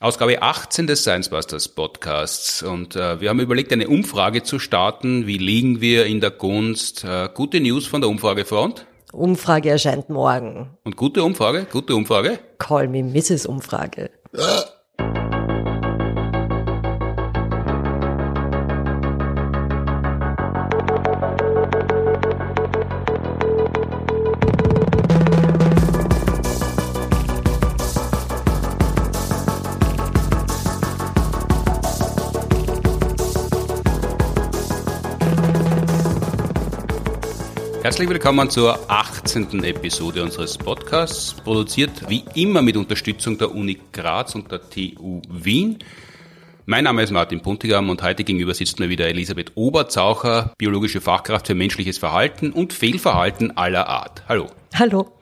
Ausgabe 18 des Science Busters Podcasts und äh, wir haben überlegt, eine Umfrage zu starten. Wie liegen wir in der Gunst? Äh, gute News von der Umfragefront? Umfrage erscheint morgen. Und gute Umfrage? Gute Umfrage? Call me Mrs. Umfrage. Herzlich willkommen zur 18. Episode unseres Podcasts, produziert wie immer mit Unterstützung der Uni Graz und der TU Wien. Mein Name ist Martin Puntigam und heute gegenüber sitzt mir wieder Elisabeth Oberzaucher, biologische Fachkraft für menschliches Verhalten und Fehlverhalten aller Art. Hallo. Hallo.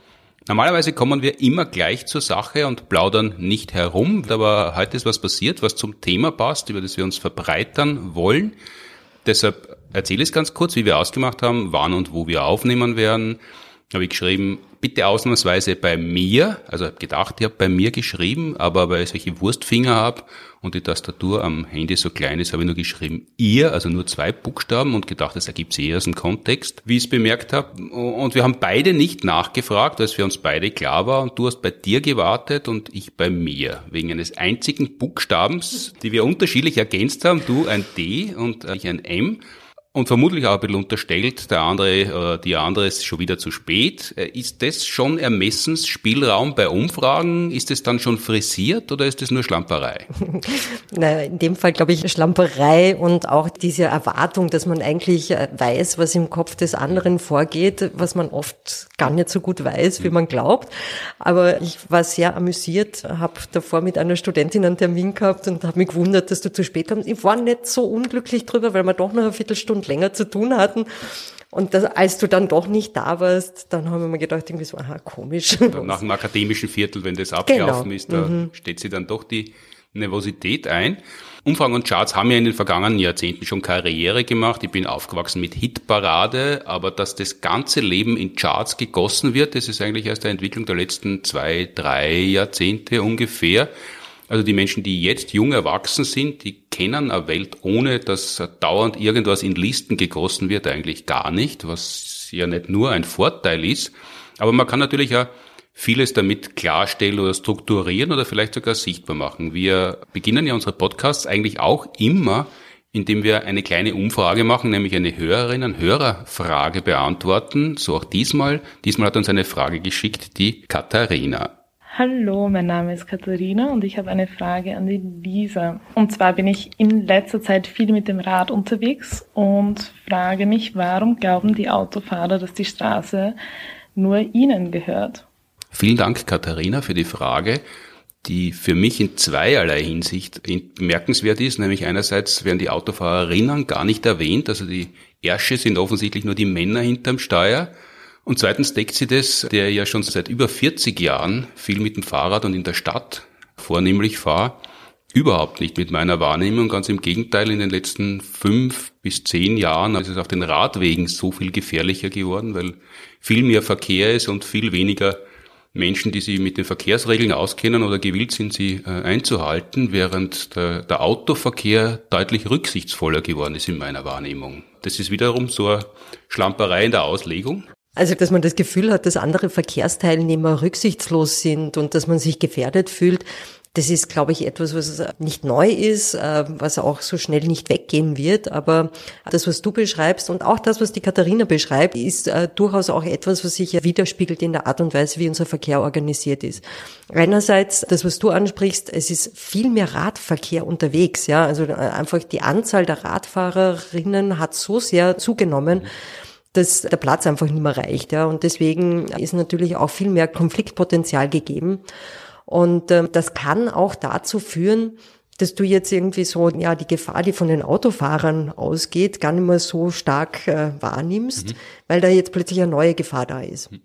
Normalerweise kommen wir immer gleich zur Sache und plaudern nicht herum, aber heute ist was passiert, was zum Thema passt, über das wir uns verbreitern wollen. Deshalb erzähle ich es ganz kurz, wie wir ausgemacht haben, wann und wo wir aufnehmen werden. Habe ich geschrieben, bitte ausnahmsweise bei mir, also habe gedacht, ich habe bei mir geschrieben, aber weil ich solche Wurstfinger habe und die Tastatur am Handy so klein ist, habe ich nur geschrieben ihr, also nur zwei Buchstaben und gedacht, das ergibt sich eh aus dem Kontext, wie ich es bemerkt habe. Und wir haben beide nicht nachgefragt, weil für uns beide klar war und du hast bei dir gewartet und ich bei mir, wegen eines einzigen Buchstabens, die wir unterschiedlich ergänzt haben, du ein D und ich ein M und vermutlich auch ein bisschen unterstellt, der andere oder die andere ist schon wieder zu spät. Äh, ist das schon Ermessensspielraum bei Umfragen? Ist es dann schon frisiert oder ist es nur Schlamperei? naja, in dem Fall glaube ich Schlamperei und auch diese Erwartung, dass man eigentlich äh, weiß, was im Kopf des anderen vorgeht, was man oft gar nicht so gut weiß, wie man glaubt. Aber ich war sehr amüsiert, habe davor mit einer Studentin einen Termin gehabt und habe mich gewundert, dass du zu spät kommst. Ich war nicht so unglücklich drüber, weil wir doch noch eine Viertelstunde länger zu tun hatten. Und das, als du dann doch nicht da warst, dann haben wir mir gedacht, irgendwie so, aha, komisch. Nach dem akademischen Viertel, wenn das abgelaufen genau. ist, da mhm. steht sie dann doch die Nervosität ein. Umfang und Charts haben ja in den vergangenen Jahrzehnten schon Karriere gemacht. Ich bin aufgewachsen mit Hitparade, aber dass das ganze Leben in Charts gegossen wird, das ist eigentlich erst der Entwicklung der letzten zwei, drei Jahrzehnte ungefähr. Also die Menschen, die jetzt jung erwachsen sind, die kennen eine Welt, ohne dass dauernd irgendwas in Listen gegossen wird, eigentlich gar nicht, was ja nicht nur ein Vorteil ist. Aber man kann natürlich ja vieles damit klarstellen oder strukturieren oder vielleicht sogar sichtbar machen. Wir beginnen ja unsere Podcasts eigentlich auch immer, indem wir eine kleine Umfrage machen, nämlich eine Hörerinnen-Hörerfrage beantworten. So auch diesmal. Diesmal hat uns eine Frage geschickt, die Katharina. Hallo, mein Name ist Katharina und ich habe eine Frage an die Lisa. Und zwar bin ich in letzter Zeit viel mit dem Rad unterwegs und frage mich, warum glauben die Autofahrer, dass die Straße nur ihnen gehört? Vielen Dank, Katharina, für die Frage, die für mich in zweierlei Hinsicht bemerkenswert ist. Nämlich einerseits werden die Autofahrerinnen gar nicht erwähnt, also die Ersche sind offensichtlich nur die Männer hinterm Steuer. Und zweitens deckt sie das, der ja schon seit über 40 Jahren viel mit dem Fahrrad und in der Stadt vornehmlich fahre, überhaupt nicht mit meiner Wahrnehmung. Ganz im Gegenteil, in den letzten fünf bis zehn Jahren ist es auf den Radwegen so viel gefährlicher geworden, weil viel mehr Verkehr ist und viel weniger Menschen, die sich mit den Verkehrsregeln auskennen oder gewillt sind, sie äh, einzuhalten, während der, der, Autoverkehr deutlich rücksichtsvoller geworden ist in meiner Wahrnehmung. Das ist wiederum so eine Schlamperei in der Auslegung. Also, dass man das Gefühl hat, dass andere Verkehrsteilnehmer rücksichtslos sind und dass man sich gefährdet fühlt, das ist, glaube ich, etwas, was nicht neu ist, äh, was auch so schnell nicht weggehen wird. Aber das, was du beschreibst und auch das, was die Katharina beschreibt, ist äh, durchaus auch etwas, was sich widerspiegelt in der Art und Weise, wie unser Verkehr organisiert ist. Einerseits, das, was du ansprichst, es ist viel mehr Radverkehr unterwegs. Ja, also äh, einfach die Anzahl der Radfahrerinnen hat so sehr zugenommen dass der Platz einfach nicht mehr reicht. Ja. Und deswegen ist natürlich auch viel mehr Konfliktpotenzial gegeben. Und äh, das kann auch dazu führen, dass du jetzt irgendwie so, ja, die Gefahr, die von den Autofahrern ausgeht, gar nicht mehr so stark äh, wahrnimmst, mhm. weil da jetzt plötzlich eine neue Gefahr da ist. Mhm.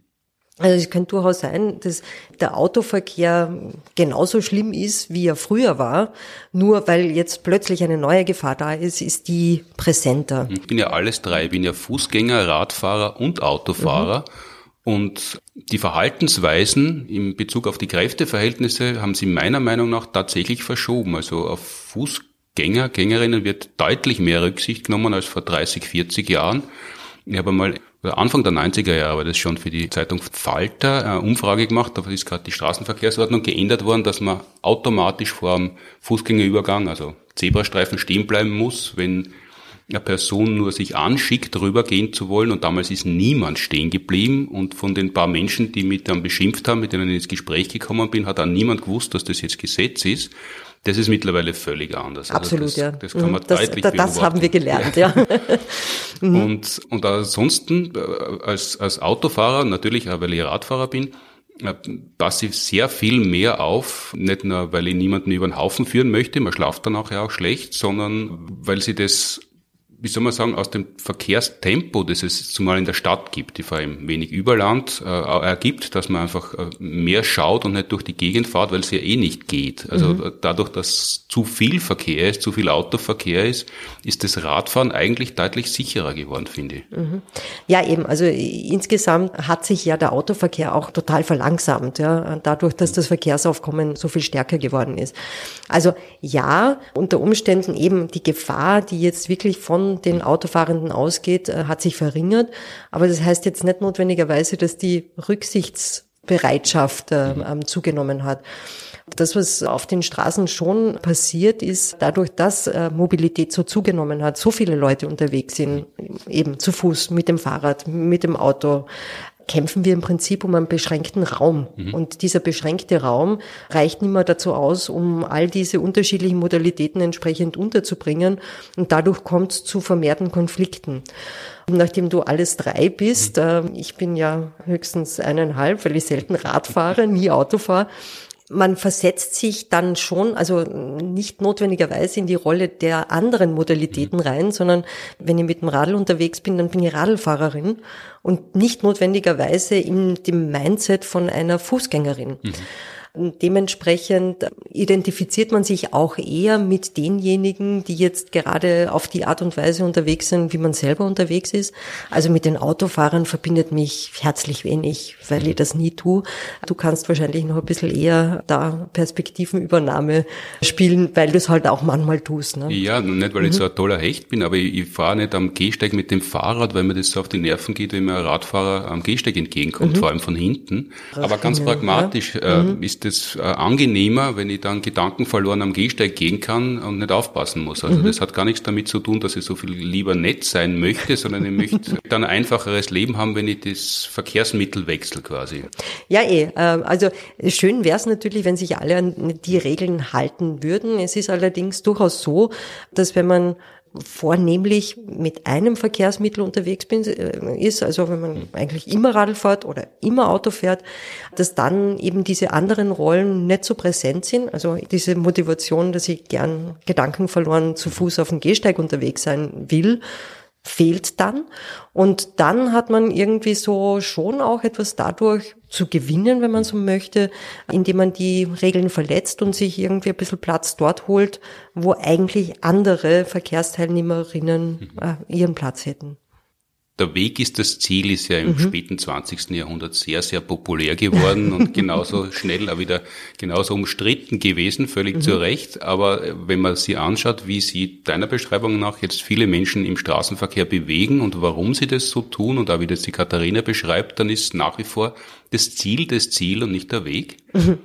Also es könnte durchaus sein, dass der Autoverkehr genauso schlimm ist, wie er früher war. Nur weil jetzt plötzlich eine neue Gefahr da ist, ist die präsenter. Ich bin ja alles drei. Ich bin ja Fußgänger, Radfahrer und Autofahrer. Mhm. Und die Verhaltensweisen in Bezug auf die Kräfteverhältnisse haben sie meiner Meinung nach tatsächlich verschoben. Also auf Fußgänger, Gängerinnen wird deutlich mehr Rücksicht genommen als vor 30, 40 Jahren. Ich habe mal Anfang der 90er Jahre das schon für die Zeitung Falter eine Umfrage gemacht, da ist gerade die Straßenverkehrsordnung geändert worden, dass man automatisch vor dem Fußgängerübergang, also Zebrastreifen stehen bleiben muss, wenn eine Person nur sich anschickt, rübergehen zu wollen. Und damals ist niemand stehen geblieben. Und von den paar Menschen, die mich dann beschimpft haben, mit denen ich ins Gespräch gekommen bin, hat auch niemand gewusst, dass das jetzt Gesetz ist. Das ist mittlerweile völlig anders. Absolut, also das, ja. Das kann man das, deutlich das, das haben wir gelernt, ja. ja. Mhm. und, und ansonsten, äh, als, als Autofahrer, natürlich auch weil ich Radfahrer bin, äh, passe ich sehr viel mehr auf, nicht nur, weil ich niemanden über den Haufen führen möchte, man schlaft dann auch ja auch schlecht, sondern weil sie das wie soll man sagen, aus dem Verkehrstempo, das es zumal in der Stadt gibt, die vor allem wenig Überland äh, ergibt, dass man einfach äh, mehr schaut und nicht durch die Gegend fährt, weil es ja eh nicht geht. Also mhm. dadurch, dass zu viel Verkehr ist, zu viel Autoverkehr ist, ist das Radfahren eigentlich deutlich sicherer geworden, finde ich. Mhm. Ja, eben. Also insgesamt hat sich ja der Autoverkehr auch total verlangsamt, ja, dadurch, dass das Verkehrsaufkommen so viel stärker geworden ist. Also ja, unter Umständen eben die Gefahr, die jetzt wirklich von den Autofahrenden ausgeht, äh, hat sich verringert. Aber das heißt jetzt nicht notwendigerweise, dass die Rücksichtsbereitschaft äh, ähm, zugenommen hat. Das, was auf den Straßen schon passiert, ist dadurch, dass äh, Mobilität so zugenommen hat, so viele Leute unterwegs sind, eben zu Fuß, mit dem Fahrrad, mit dem Auto, kämpfen wir im Prinzip um einen beschränkten Raum. Mhm. Und dieser beschränkte Raum reicht nicht mehr dazu aus, um all diese unterschiedlichen Modalitäten entsprechend unterzubringen. Und dadurch kommt es zu vermehrten Konflikten. Und nachdem du alles drei bist, äh, ich bin ja höchstens eineinhalb, weil ich selten Rad fahre, nie Auto fahre, man versetzt sich dann schon, also nicht notwendigerweise in die Rolle der anderen Modalitäten mhm. rein, sondern wenn ich mit dem Radl unterwegs bin, dann bin ich Radlfahrerin und nicht notwendigerweise in dem Mindset von einer Fußgängerin. Mhm. Dementsprechend identifiziert man sich auch eher mit denjenigen, die jetzt gerade auf die Art und Weise unterwegs sind, wie man selber unterwegs ist. Also mit den Autofahrern verbindet mich herzlich wenig, weil ich das nie tue. Du kannst wahrscheinlich noch ein bisschen eher da Perspektivenübernahme spielen, weil du es halt auch manchmal tust. Ne? Ja, nicht weil ich so ein toller Hecht bin, aber ich, ich fahre nicht am Gehsteig mit dem Fahrrad, weil mir das so auf die Nerven geht, wenn mir ein Radfahrer am Gehsteig entgegenkommt, mhm. vor allem von hinten. Aber ganz pragmatisch ja. äh, mhm. ist ist es äh, angenehmer, wenn ich dann Gedanken verloren am Gehsteig gehen kann und nicht aufpassen muss. Also mhm. das hat gar nichts damit zu tun, dass ich so viel lieber nett sein möchte, sondern ich möchte dann ein einfacheres Leben haben, wenn ich das Verkehrsmittel wechsle quasi. Ja, eh. Ähm, also schön wäre es natürlich, wenn sich alle an die Regeln halten würden. Es ist allerdings durchaus so, dass wenn man vornehmlich mit einem Verkehrsmittel unterwegs bin, äh, ist, also wenn man eigentlich immer Radl fährt oder immer Auto fährt, dass dann eben diese anderen Rollen nicht so präsent sind. Also diese Motivation, dass ich gern Gedanken verloren zu Fuß auf dem Gehsteig unterwegs sein will, fehlt dann. Und dann hat man irgendwie so schon auch etwas dadurch zu gewinnen, wenn man so möchte, indem man die Regeln verletzt und sich irgendwie ein bisschen Platz dort holt, wo eigentlich andere Verkehrsteilnehmerinnen mhm. äh, ihren Platz hätten der Weg ist das Ziel, ist ja im mhm. späten 20. Jahrhundert sehr, sehr populär geworden und genauso schnell auch wieder genauso umstritten gewesen, völlig mhm. zu Recht. Aber wenn man sich anschaut, wie sie deiner Beschreibung nach jetzt viele Menschen im Straßenverkehr bewegen und warum sie das so tun und auch wie das die Katharina beschreibt, dann ist nach wie vor das Ziel das Ziel und nicht der Weg.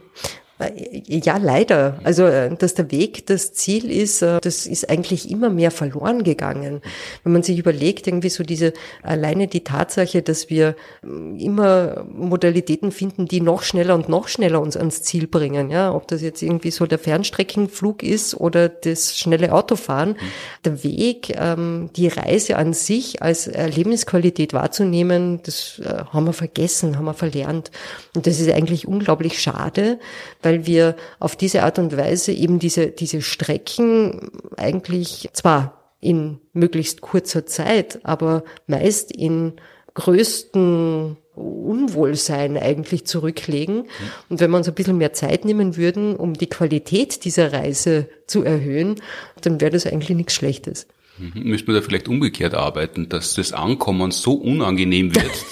Mhm. Ja, leider. Also, äh, dass der Weg das Ziel ist, äh, das ist eigentlich immer mehr verloren gegangen. Wenn man sich überlegt, irgendwie so diese, alleine die Tatsache, dass wir äh, immer Modalitäten finden, die noch schneller und noch schneller uns ans Ziel bringen, ja, ob das jetzt irgendwie so der Fernstreckenflug ist oder das schnelle Autofahren. Mhm. Der Weg, ähm, die Reise an sich als Lebensqualität wahrzunehmen, das haben wir vergessen, haben wir verlernt. Und das ist eigentlich unglaublich schade, weil wir auf diese Art und Weise eben diese, diese Strecken eigentlich zwar in möglichst kurzer Zeit, aber meist in größten Unwohlsein eigentlich zurücklegen. Und wenn wir uns ein bisschen mehr Zeit nehmen würden, um die Qualität dieser Reise zu erhöhen, dann wäre das eigentlich nichts Schlechtes. Mhm. Müsste man da vielleicht umgekehrt arbeiten, dass das Ankommen so unangenehm wird,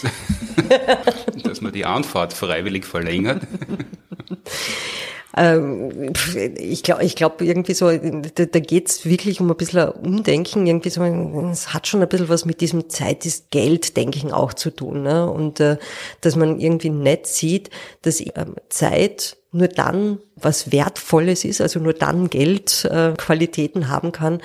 dass man die Anfahrt freiwillig verlängert. Ähm, ich glaube, ich glaube irgendwie so, da, da geht es wirklich um ein bisschen Umdenken, irgendwie so, es hat schon ein bisschen was mit diesem Zeit ist Geld-Denken auch zu tun. Ne? Und äh, dass man irgendwie nett sieht, dass ähm, Zeit nur dann was Wertvolles ist, also nur dann Geldqualitäten äh, haben kann,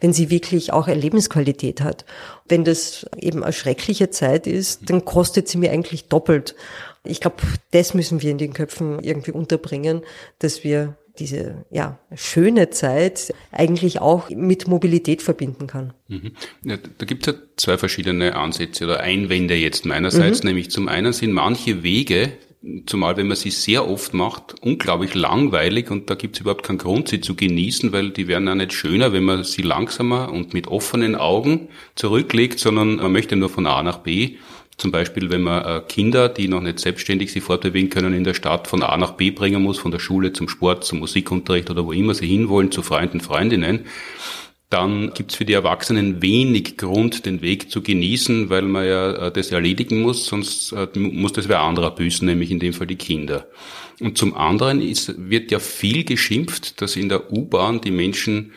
wenn sie wirklich auch eine Lebensqualität hat. Wenn das eben eine schreckliche Zeit ist, dann kostet sie mir eigentlich doppelt. Ich glaube, das müssen wir in den Köpfen irgendwie unterbringen, dass wir diese ja, schöne Zeit eigentlich auch mit Mobilität verbinden kann. Mhm. Ja, da gibt es ja zwei verschiedene Ansätze oder Einwände jetzt meinerseits, mhm. nämlich zum einen sind manche Wege, zumal wenn man sie sehr oft macht, unglaublich langweilig und da gibt es überhaupt keinen Grund, sie zu genießen, weil die werden auch nicht schöner, wenn man sie langsamer und mit offenen Augen zurücklegt, sondern man möchte nur von A nach B zum Beispiel, wenn man äh, Kinder, die noch nicht selbstständig sich fortbewegen können, in der Stadt von A nach B bringen muss, von der Schule zum Sport, zum Musikunterricht oder wo immer sie hinwollen, zu Freunden, Freundinnen, dann gibt's für die Erwachsenen wenig Grund, den Weg zu genießen, weil man ja äh, das erledigen muss, sonst äh, muss das wer anderer büßen, nämlich in dem Fall die Kinder. Und zum anderen ist, wird ja viel geschimpft, dass in der U-Bahn die Menschen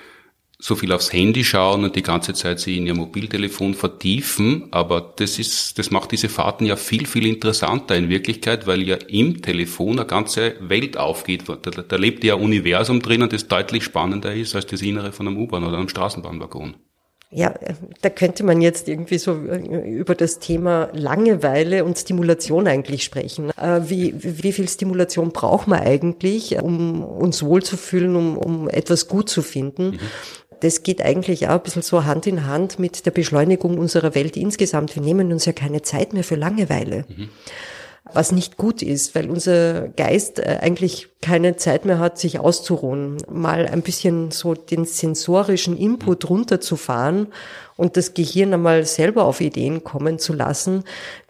so viel aufs Handy schauen und die ganze Zeit sie in ihr Mobiltelefon vertiefen, aber das ist, das macht diese Fahrten ja viel, viel interessanter in Wirklichkeit, weil ja im Telefon eine ganze Welt aufgeht. Da, da lebt ja ein Universum drinnen, das deutlich spannender ist als das Innere von einem U-Bahn oder einem Straßenbahnwaggon. Ja, da könnte man jetzt irgendwie so äh, über das Thema Langeweile und Stimulation eigentlich sprechen. Äh, wie, wie viel Stimulation braucht man eigentlich, um uns wohlzufühlen, um, um etwas gut zu finden? Mhm das geht eigentlich auch ein bisschen so Hand in Hand mit der Beschleunigung unserer Welt insgesamt. Wir nehmen uns ja keine Zeit mehr für Langeweile. Mhm. Was nicht gut ist, weil unser Geist äh, eigentlich keine Zeit mehr hat, sich auszuruhen, mal ein bisschen so den sensorischen Input runterzufahren und das Gehirn einmal selber auf Ideen kommen zu lassen,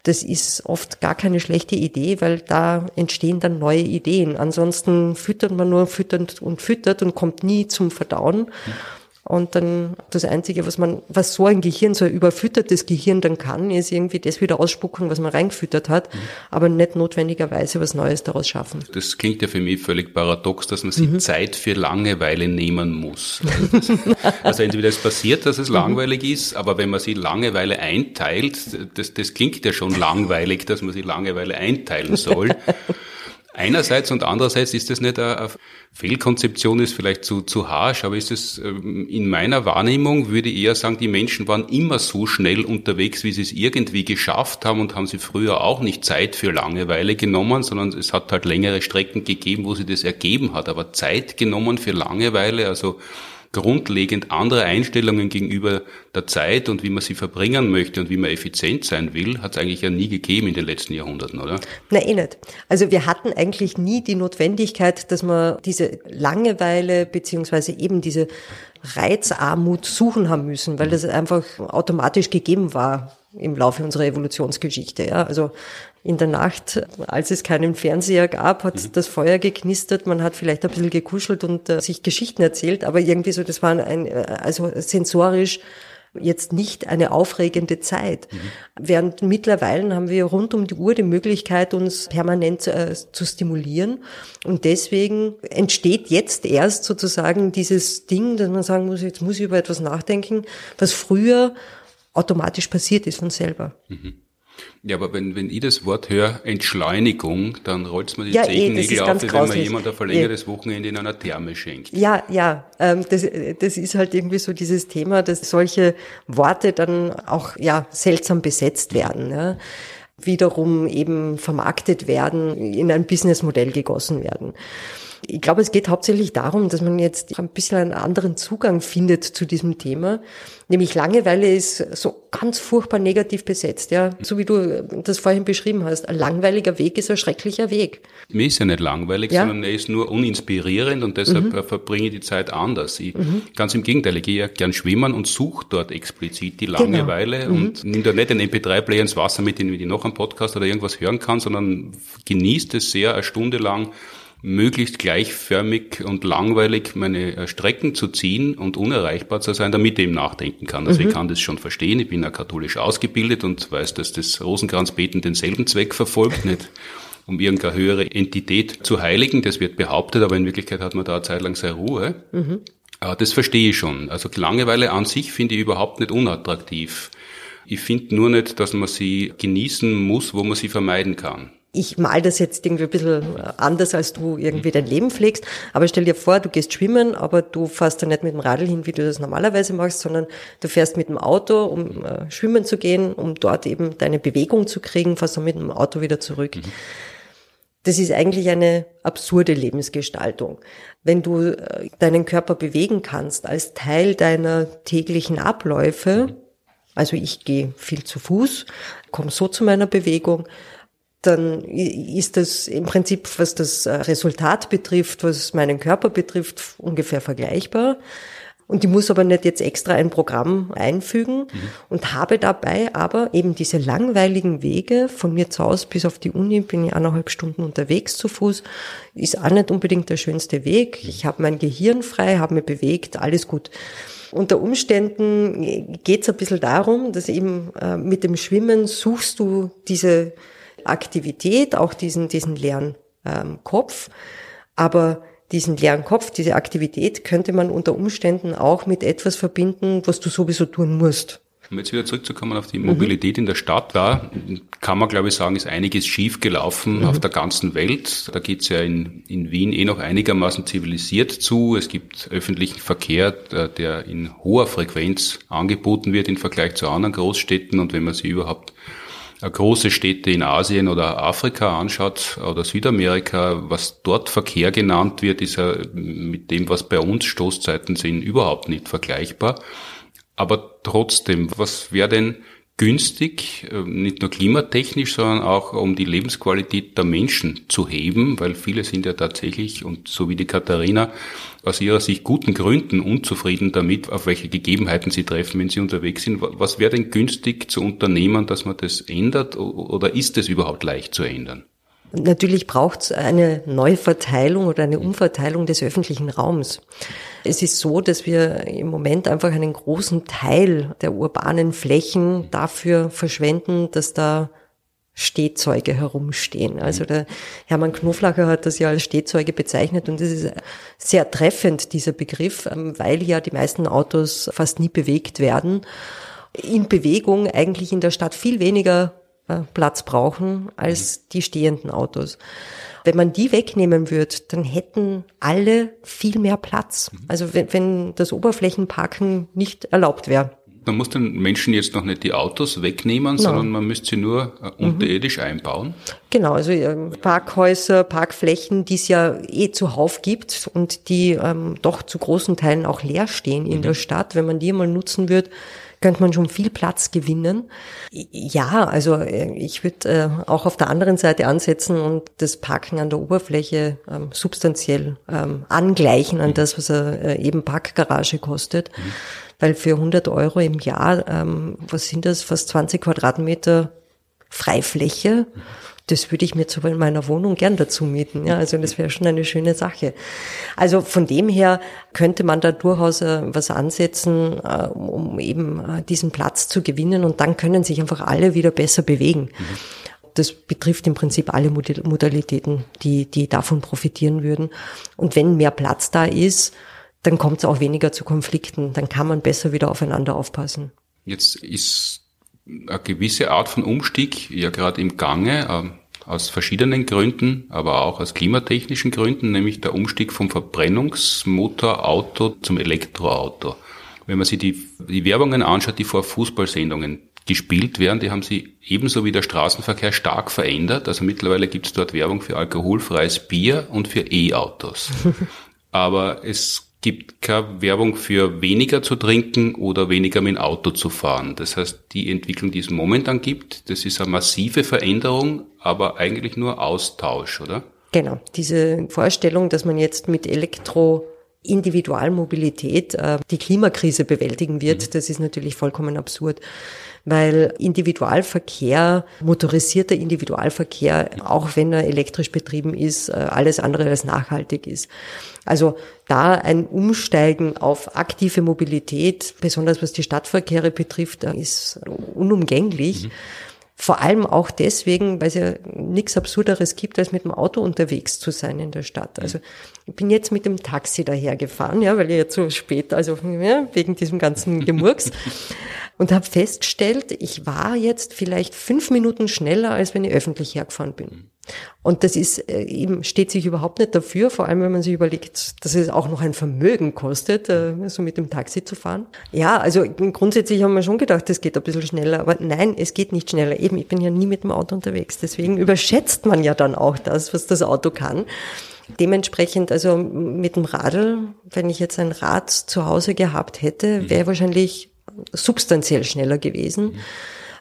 das ist oft gar keine schlechte Idee, weil da entstehen dann neue Ideen. Ansonsten füttert man nur füttert und füttert und kommt nie zum Verdauen. Mhm. Und dann das Einzige, was man, was so ein Gehirn, so ein überfüttertes Gehirn dann kann, ist irgendwie das wieder ausspucken, was man reingefüttert hat, mhm. aber nicht notwendigerweise was Neues daraus schaffen. Das klingt ja für mich völlig paradox, dass man sich mhm. Zeit für Langeweile nehmen muss. also entweder es passiert, dass es mhm. langweilig ist, aber wenn man sich Langeweile einteilt, das, das klingt ja schon langweilig, dass man sich Langeweile einteilen soll. Einerseits und andererseits ist das nicht eine Fehlkonzeption, ist vielleicht zu, zu harsch, aber ist es ähm, in meiner Wahrnehmung, würde ich eher sagen, die Menschen waren immer so schnell unterwegs, wie sie es irgendwie geschafft haben und haben sie früher auch nicht Zeit für Langeweile genommen, sondern es hat halt längere Strecken gegeben, wo sie das ergeben hat, aber Zeit genommen für Langeweile, also grundlegend andere Einstellungen gegenüber der Zeit und wie man sie verbringen möchte und wie man effizient sein will, hat es eigentlich ja nie gegeben in den letzten Jahrhunderten, oder? Na eh nicht. Also wir hatten eigentlich nie die Notwendigkeit, dass man diese Langeweile beziehungsweise eben diese Reizarmut suchen haben müssen, weil das einfach automatisch gegeben war im Laufe unserer Evolutionsgeschichte. Ja. Also in der Nacht, als es keinen Fernseher gab, hat mhm. das Feuer geknistert, man hat vielleicht ein bisschen gekuschelt und äh, sich Geschichten erzählt, aber irgendwie so, das war ein, äh, also sensorisch jetzt nicht eine aufregende Zeit. Mhm. Während mittlerweile haben wir rund um die Uhr die Möglichkeit, uns permanent äh, zu stimulieren. Und deswegen entsteht jetzt erst sozusagen dieses Ding, dass man sagen muss, jetzt muss ich über etwas nachdenken, was früher automatisch passiert ist von selber. Mhm. Ja, aber wenn, wenn ich das Wort höre, Entschleunigung, dann rollt man die ja, eh, Zehennägel auf, wie wenn man jemand ein verlängertes eh. Wochenende in einer Therme schenkt. Ja, ja, ähm, das, das ist halt irgendwie so dieses Thema, dass solche Worte dann auch ja seltsam besetzt werden. Ja wiederum eben vermarktet werden, in ein Businessmodell gegossen werden. Ich glaube, es geht hauptsächlich darum, dass man jetzt ein bisschen einen anderen Zugang findet zu diesem Thema. Nämlich Langeweile ist so ganz furchtbar negativ besetzt, ja. So wie du das vorhin beschrieben hast. Ein langweiliger Weg ist ein schrecklicher Weg. Mir ist ja nicht langweilig, ja? sondern er ist nur uninspirierend und deshalb mhm. verbringe ich die Zeit anders. Ich, mhm. Ganz im Gegenteil, ich gehe ja gern schwimmen und suche dort explizit die genau. Langeweile genau. mhm. und nimm da nicht den MP3-Player ins Wasser mit, den ich noch einen Podcast oder irgendwas hören kann, sondern genießt es sehr, eine Stunde lang möglichst gleichförmig und langweilig meine äh, Strecken zu ziehen und unerreichbar zu sein, damit ich eben nachdenken kann. Also mhm. ich kann das schon verstehen. Ich bin ja katholisch ausgebildet und weiß, dass das Rosenkranzbeten denselben Zweck verfolgt, nicht um irgendeine höhere Entität zu heiligen. Das wird behauptet, aber in Wirklichkeit hat man da eine Zeit lang seine Ruhe. Mhm. Das verstehe ich schon. Also Langeweile an sich finde ich überhaupt nicht unattraktiv. Ich finde nur nicht, dass man sie genießen muss, wo man sie vermeiden kann ich mal das jetzt irgendwie ein bisschen anders, als du irgendwie dein Leben pflegst. Aber stell dir vor, du gehst schwimmen, aber du fährst da nicht mit dem Radl hin, wie du das normalerweise machst, sondern du fährst mit dem Auto, um äh, schwimmen zu gehen, um dort eben deine Bewegung zu kriegen, fährst dann mit dem Auto wieder zurück. Mhm. Das ist eigentlich eine absurde Lebensgestaltung. Wenn du äh, deinen Körper bewegen kannst als Teil deiner täglichen Abläufe, also ich gehe viel zu Fuß, komme so zu meiner Bewegung, dann ist das im Prinzip, was das äh, Resultat betrifft, was meinen Körper betrifft, ungefähr vergleichbar. Und ich muss aber nicht jetzt extra ein Programm einfügen mhm. und habe dabei aber eben diese langweiligen Wege von mir zu Hause bis auf die Uni, bin ich eineinhalb Stunden unterwegs zu Fuß, ist auch nicht unbedingt der schönste Weg. Ich habe mein Gehirn frei, habe mich bewegt, alles gut. Unter Umständen geht es ein bisschen darum, dass eben äh, mit dem Schwimmen suchst du diese Aktivität, auch diesen, diesen leeren ähm, Kopf. Aber diesen leeren Kopf, diese Aktivität könnte man unter Umständen auch mit etwas verbinden, was du sowieso tun musst. Um jetzt wieder zurückzukommen auf die Mobilität mhm. in der Stadt, da kann man, glaube ich, sagen, ist einiges schief gelaufen mhm. auf der ganzen Welt. Da geht's ja in, in Wien eh noch einigermaßen zivilisiert zu. Es gibt öffentlichen Verkehr, der in hoher Frequenz angeboten wird im Vergleich zu anderen Großstädten. Und wenn man sie überhaupt große Städte in Asien oder Afrika anschaut oder Südamerika, was dort Verkehr genannt wird, ist ja mit dem, was bei uns Stoßzeiten sind, überhaupt nicht vergleichbar. Aber trotzdem, was wäre denn günstig, äh, nicht nur klimatechnisch, sondern auch um die Lebensqualität der Menschen zu heben, weil viele sind ja tatsächlich, und so wie die Katharina, aus ihrer Sicht guten Gründen unzufrieden damit, auf welche Gegebenheiten sie treffen, wenn sie unterwegs sind. Was wäre denn günstig zu unternehmen, dass man das ändert oder ist es überhaupt leicht zu ändern? Natürlich braucht es eine Neuverteilung oder eine Umverteilung des öffentlichen Raums. Es ist so, dass wir im Moment einfach einen großen Teil der urbanen Flächen dafür verschwenden, dass da Stehzeuge herumstehen. Also der Hermann Knoflacher hat das ja als Stehzeuge bezeichnet und das ist sehr treffend, dieser Begriff, ähm, weil ja die meisten Autos fast nie bewegt werden. In Bewegung eigentlich in der Stadt viel weniger Platz brauchen als die stehenden Autos. Wenn man die wegnehmen würde, dann hätten alle viel mehr Platz. Also wenn, wenn das Oberflächenparken nicht erlaubt wäre. Man muss den Menschen jetzt noch nicht die Autos wegnehmen, no. sondern man müsste sie nur äh, unterirdisch mhm. einbauen. Genau, also ähm, Parkhäuser, Parkflächen, die es ja eh zuhauf gibt und die ähm, doch zu großen Teilen auch leer stehen in mhm. der Stadt, wenn man die mal nutzen würde, könnte man schon viel Platz gewinnen. Ja, also äh, ich würde äh, auch auf der anderen Seite ansetzen und das Parken an der Oberfläche ähm, substanziell ähm, angleichen an das, was äh, eben Parkgarage kostet. Mhm. Weil für 100 Euro im Jahr, ähm, was sind das, fast 20 Quadratmeter Freifläche, mhm das würde ich mir zu meiner Wohnung gern dazu mieten. Ja, also das wäre schon eine schöne Sache. Also von dem her könnte man da durchaus äh, was ansetzen, äh, um eben äh, diesen Platz zu gewinnen und dann können sich einfach alle wieder besser bewegen. Mhm. Das betrifft im Prinzip alle Modalitäten, die, die davon profitieren würden. Und wenn mehr Platz da ist, dann kommt es auch weniger zu Konflikten. Dann kann man besser wieder aufeinander aufpassen. Jetzt ist eine gewisse Art von Umstieg ja gerade im Gange, äh, aus verschiedenen Gründen, aber auch aus klimatechnischen Gründen, nämlich der Umstieg vom Verbrennungsmotorauto zum Elektroauto. Wenn man sich die, die Werbungen anschaut, die vor Fußballsendungen gespielt werden, die haben sie ebenso wie der Straßenverkehr stark verändert. Also mittlerweile gibt es dort Werbung für alkoholfreies Bier und für E-Autos. Aber es gibt keine Werbung für weniger zu trinken oder weniger mit dem Auto zu fahren. Das heißt, die Entwicklung, die es momentan gibt, das ist eine massive Veränderung, aber eigentlich nur Austausch, oder? Genau. Diese Vorstellung, dass man jetzt mit Elektro Individualmobilität äh, die Klimakrise bewältigen wird, mhm. das ist natürlich vollkommen absurd weil Individualverkehr, motorisierter Individualverkehr, auch wenn er elektrisch betrieben ist, äh, alles andere als nachhaltig ist. Also da ein Umsteigen auf aktive Mobilität, besonders was die Stadtverkehre betrifft, ist unumgänglich. Mhm. Vor allem auch deswegen, weil es ja nichts Absurderes gibt, als mit dem Auto unterwegs zu sein in der Stadt. Also ich bin jetzt mit dem Taxi dahergefahren, ja, weil ich jetzt so spät, also ja, wegen diesem ganzen Gemurks. und habe festgestellt, ich war jetzt vielleicht fünf Minuten schneller, als wenn ich öffentlich hergefahren bin. Und das ist äh, eben steht sich überhaupt nicht dafür, vor allem wenn man sich überlegt, dass es auch noch ein Vermögen kostet, äh, so mit dem Taxi zu fahren. Ja, also grundsätzlich haben wir schon gedacht, es geht ein bisschen schneller, aber nein, es geht nicht schneller. Eben, ich bin ja nie mit dem Auto unterwegs, deswegen überschätzt man ja dann auch das, was das Auto kann. Dementsprechend, also mit dem Radl, wenn ich jetzt ein Rad zu Hause gehabt hätte, wäre wahrscheinlich substanziell schneller gewesen. Mhm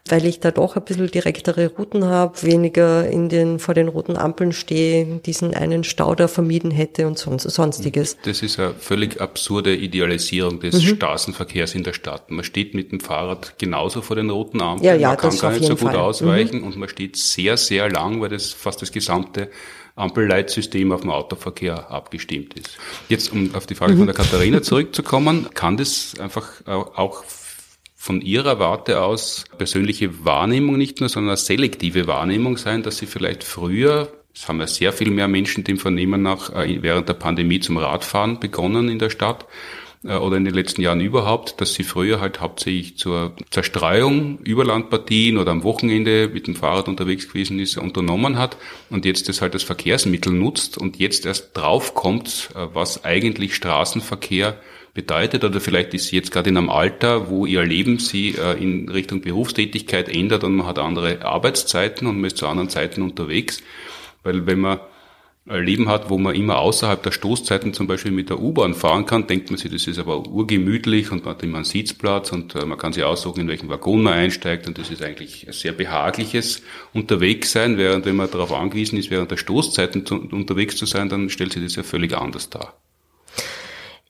weil ich da doch ein bisschen direktere Routen habe, weniger in den, vor den roten Ampeln stehe, diesen einen Stau da vermieden hätte und sonst, sonstiges. Das ist eine völlig absurde Idealisierung des mhm. Straßenverkehrs in der Stadt. Man steht mit dem Fahrrad genauso vor den roten Ampeln, ja, ja, man kann gar nicht so gut Fall. ausweichen mhm. und man steht sehr, sehr lang, weil das fast das gesamte Ampelleitsystem auf den Autoverkehr abgestimmt ist. Jetzt, um auf die Frage von der Katharina zurückzukommen, kann das einfach auch von Ihrer Warte aus persönliche Wahrnehmung nicht nur, sondern eine selektive Wahrnehmung sein, dass Sie vielleicht früher, es haben ja sehr viel mehr Menschen dem Vernehmen nach äh, während der Pandemie zum Radfahren begonnen in der Stadt äh, oder in den letzten Jahren überhaupt, dass sie früher halt hauptsächlich zur Zerstreuung über Landpartien oder am Wochenende mit dem Fahrrad unterwegs gewesen ist, unternommen hat und jetzt das halt als Verkehrsmittel nutzt und jetzt erst draufkommt, äh, was eigentlich Straßenverkehr bedeutet oder vielleicht ist sie jetzt gerade in einem Alter, wo ihr Leben sie äh, in Richtung Berufstätigkeit ändert und man hat andere Arbeitszeiten und man ist zu anderen Zeiten unterwegs. Weil wenn man ein Leben hat, wo man immer außerhalb der Stoßzeiten zum Beispiel mit der U-Bahn fahren kann, denkt man sich, das ist aber urgemütlich und man hat immer einen Sitzplatz und äh, man kann sich aussuchen, in welchen Waggon man einsteigt und das ist eigentlich ein sehr behagliches Unterwegssein, während wenn man darauf angewiesen ist, während der Stoßzeiten zu, unterwegs zu sein, dann stellt sich das ja völlig anders dar.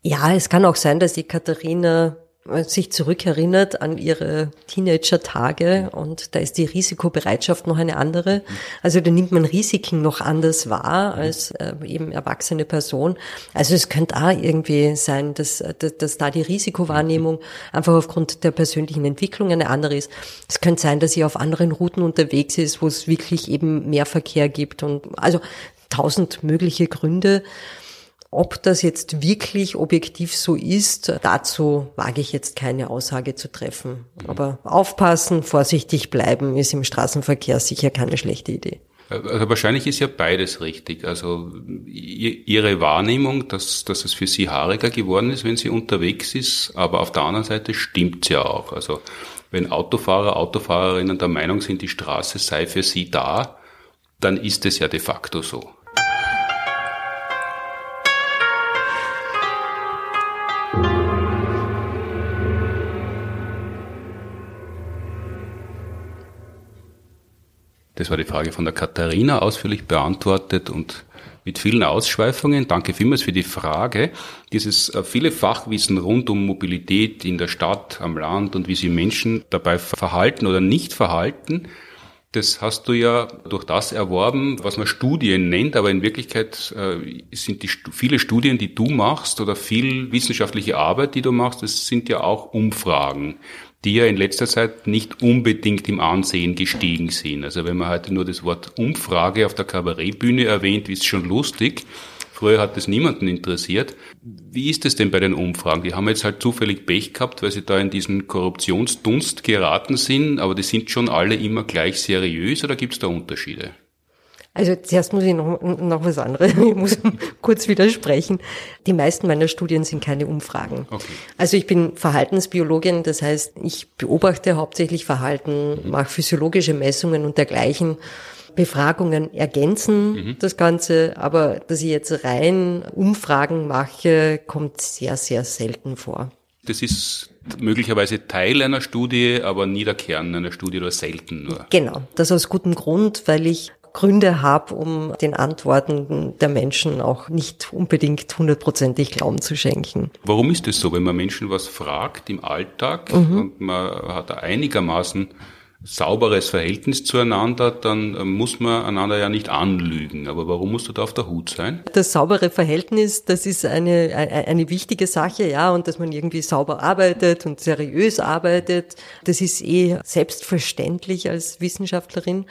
Ja, es kann auch sein, dass die Katharina äh, sich zurückerinnert an ihre Teenager-Tage und da ist die Risikobereitschaft noch eine andere. Also da nimmt man Risiken noch anders wahr als äh, eben erwachsene Person. Also es könnte auch irgendwie sein, dass, dass, dass da die Risikowahrnehmung einfach aufgrund der persönlichen Entwicklung eine andere ist. Es könnte sein, dass sie auf anderen Routen unterwegs ist, wo es wirklich eben mehr Verkehr gibt und also tausend mögliche Gründe. Ob das jetzt wirklich objektiv so ist, dazu wage ich jetzt keine Aussage zu treffen. Aber aufpassen, vorsichtig bleiben ist im Straßenverkehr sicher keine schlechte Idee. Also wahrscheinlich ist ja beides richtig. Also Ihre Wahrnehmung, dass, dass es für Sie haariger geworden ist, wenn sie unterwegs ist, aber auf der anderen Seite stimmt ja auch. Also wenn Autofahrer, Autofahrerinnen der Meinung sind, die Straße sei für sie da, dann ist es ja de facto so. Das war die Frage von der Katharina ausführlich beantwortet und mit vielen Ausschweifungen. Danke vielmals für die Frage. Dieses äh, viele Fachwissen rund um Mobilität in der Stadt, am Land und wie sich Menschen dabei verhalten oder nicht verhalten, das hast du ja durch das erworben, was man Studien nennt, aber in Wirklichkeit äh, sind die viele Studien, die du machst oder viel wissenschaftliche Arbeit, die du machst, das sind ja auch Umfragen die ja in letzter Zeit nicht unbedingt im Ansehen gestiegen sind. Also wenn man heute nur das Wort Umfrage auf der Kabarettbühne erwähnt, ist schon lustig. Früher hat es niemanden interessiert. Wie ist es denn bei den Umfragen? Die haben jetzt halt zufällig Pech gehabt, weil sie da in diesen Korruptionsdunst geraten sind, aber die sind schon alle immer gleich seriös oder gibt es da Unterschiede? Also zuerst muss ich noch, noch was anderes, ich muss kurz widersprechen. Die meisten meiner Studien sind keine Umfragen. Okay. Also ich bin Verhaltensbiologin, das heißt, ich beobachte hauptsächlich Verhalten, mhm. mache physiologische Messungen und dergleichen. Befragungen ergänzen mhm. das Ganze, aber dass ich jetzt rein Umfragen mache, kommt sehr, sehr selten vor. Das ist möglicherweise Teil einer Studie, aber nie der Kern einer Studie oder selten nur. Genau, das aus gutem Grund, weil ich Gründe habe, um den Antworten der Menschen auch nicht unbedingt hundertprozentig Glauben zu schenken. Warum ist es so, wenn man Menschen was fragt im Alltag mhm. und man hat einigermaßen sauberes Verhältnis zueinander, dann muss man einander ja nicht anlügen. Aber warum musst du da auf der Hut sein? Das saubere Verhältnis, das ist eine, eine, eine wichtige Sache, ja, und dass man irgendwie sauber arbeitet und seriös arbeitet, das ist eh selbstverständlich als Wissenschaftlerin.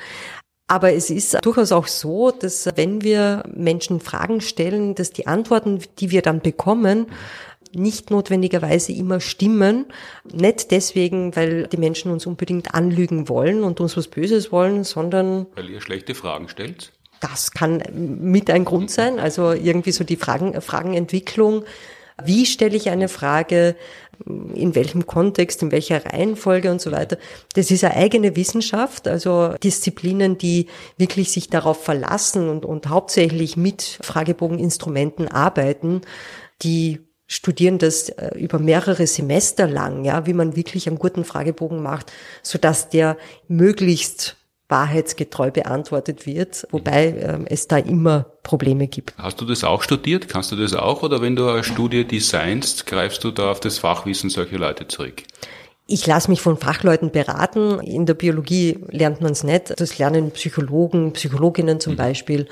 Aber es ist durchaus auch so, dass wenn wir Menschen Fragen stellen, dass die Antworten, die wir dann bekommen, nicht notwendigerweise immer stimmen. Nicht deswegen, weil die Menschen uns unbedingt anlügen wollen und uns was Böses wollen, sondern weil ihr schlechte Fragen stellt. Das kann mit ein Grund sein. Also irgendwie so die Fragen, Fragenentwicklung. Wie stelle ich eine Frage? In welchem Kontext, in welcher Reihenfolge und so weiter. Das ist eine eigene Wissenschaft, also Disziplinen, die wirklich sich darauf verlassen und, und hauptsächlich mit Fragebogeninstrumenten arbeiten, die studieren das äh, über mehrere Semester lang, ja, wie man wirklich einen guten Fragebogen macht, so dass der möglichst wahrheitsgetreu beantwortet wird, wobei äh, es da immer Probleme gibt. Hast du das auch studiert? Kannst du das auch? Oder wenn du eine Studie designst, greifst du da auf das Fachwissen solcher Leute zurück? Ich lasse mich von Fachleuten beraten. In der Biologie lernt man es nicht. Das lernen Psychologen, Psychologinnen zum mhm. Beispiel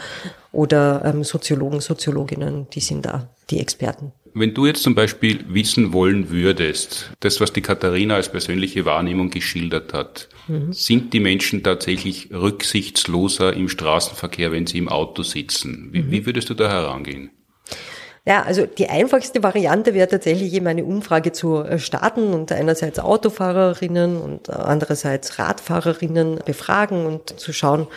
oder ähm, Soziologen, Soziologinnen, die sind da die Experten. Wenn du jetzt zum Beispiel wissen wollen würdest, das, was die Katharina als persönliche Wahrnehmung geschildert hat, mhm. sind die Menschen tatsächlich rücksichtsloser im Straßenverkehr, wenn sie im Auto sitzen? Wie, mhm. wie würdest du da herangehen? Ja, also die einfachste Variante wäre tatsächlich eben eine Umfrage zu äh, starten und einerseits Autofahrerinnen und andererseits Radfahrerinnen befragen und zu schauen,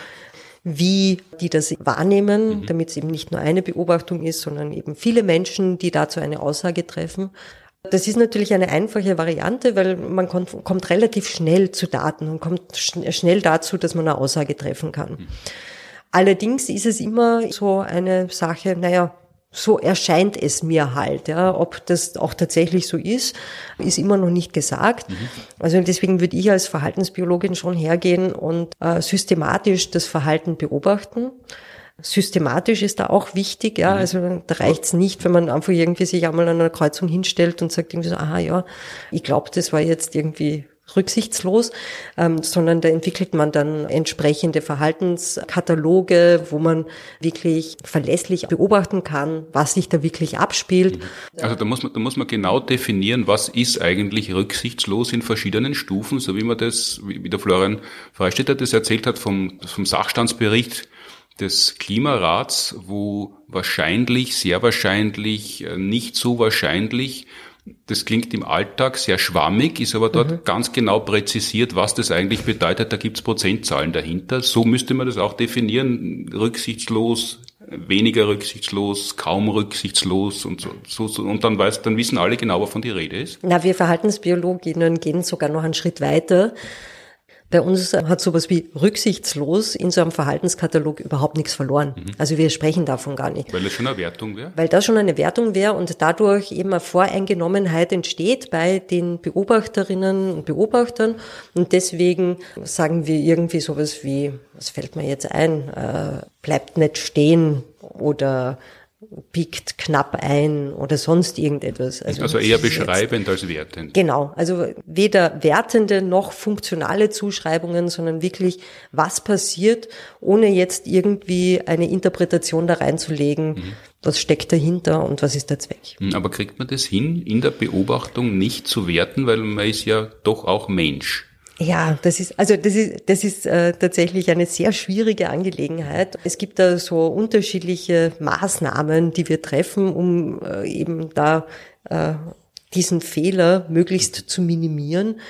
wie die das wahrnehmen, mhm. damit es eben nicht nur eine Beobachtung ist, sondern eben viele Menschen, die dazu eine Aussage treffen. Das ist natürlich eine einfache Variante, weil man kommt, kommt relativ schnell zu Daten und kommt schnell dazu, dass man eine Aussage treffen kann. Mhm. Allerdings ist es immer so eine Sache, naja, so erscheint es mir halt. Ja. Ob das auch tatsächlich so ist, ist immer noch nicht gesagt. Mhm. Also deswegen würde ich als Verhaltensbiologin schon hergehen und äh, systematisch das Verhalten beobachten. Systematisch ist da auch wichtig, ja. Mhm. Also da reicht's nicht, wenn man einfach irgendwie sich einmal an einer Kreuzung hinstellt und sagt irgendwie so, aha ja, ich glaube, das war jetzt irgendwie rücksichtslos, ähm, sondern da entwickelt man dann entsprechende Verhaltenskataloge, wo man wirklich verlässlich beobachten kann, was sich da wirklich abspielt. Also da muss man, da muss man genau definieren, was ist eigentlich rücksichtslos in verschiedenen Stufen, so wie man das, wie der Florian Freistetter das erzählt hat vom, vom Sachstandsbericht des Klimarats, wo wahrscheinlich, sehr wahrscheinlich, äh, nicht so wahrscheinlich das klingt im Alltag sehr schwammig, ist aber dort mhm. ganz genau präzisiert, was das eigentlich bedeutet. Da gibt's Prozentzahlen dahinter. So müsste man das auch definieren. Rücksichtslos, weniger rücksichtslos, kaum rücksichtslos und so, so, und dann weiß, dann wissen alle genau, wovon die Rede ist. Na, wir Verhaltensbiologinnen gehen sogar noch einen Schritt weiter. Bei uns hat sowas wie rücksichtslos in so einem Verhaltenskatalog überhaupt nichts verloren. Mhm. Also wir sprechen davon gar nicht. Weil das schon eine Wertung wäre? Weil das schon eine Wertung wäre und dadurch eben eine Voreingenommenheit entsteht bei den Beobachterinnen und Beobachtern. Und deswegen sagen wir irgendwie sowas wie, was fällt mir jetzt ein, äh, bleibt nicht stehen oder biegt knapp ein oder sonst irgendetwas. Also, also eher beschreibend als wertend. Genau, also weder wertende noch funktionale Zuschreibungen, sondern wirklich, was passiert, ohne jetzt irgendwie eine Interpretation da reinzulegen, mhm. was steckt dahinter und was ist der Zweck. Mhm, aber kriegt man das hin, in der Beobachtung nicht zu werten, weil man ist ja doch auch Mensch. Ja, das ist also das ist das ist äh, tatsächlich eine sehr schwierige Angelegenheit. Es gibt da so unterschiedliche Maßnahmen, die wir treffen, um äh, eben da äh, diesen Fehler möglichst zu minimieren.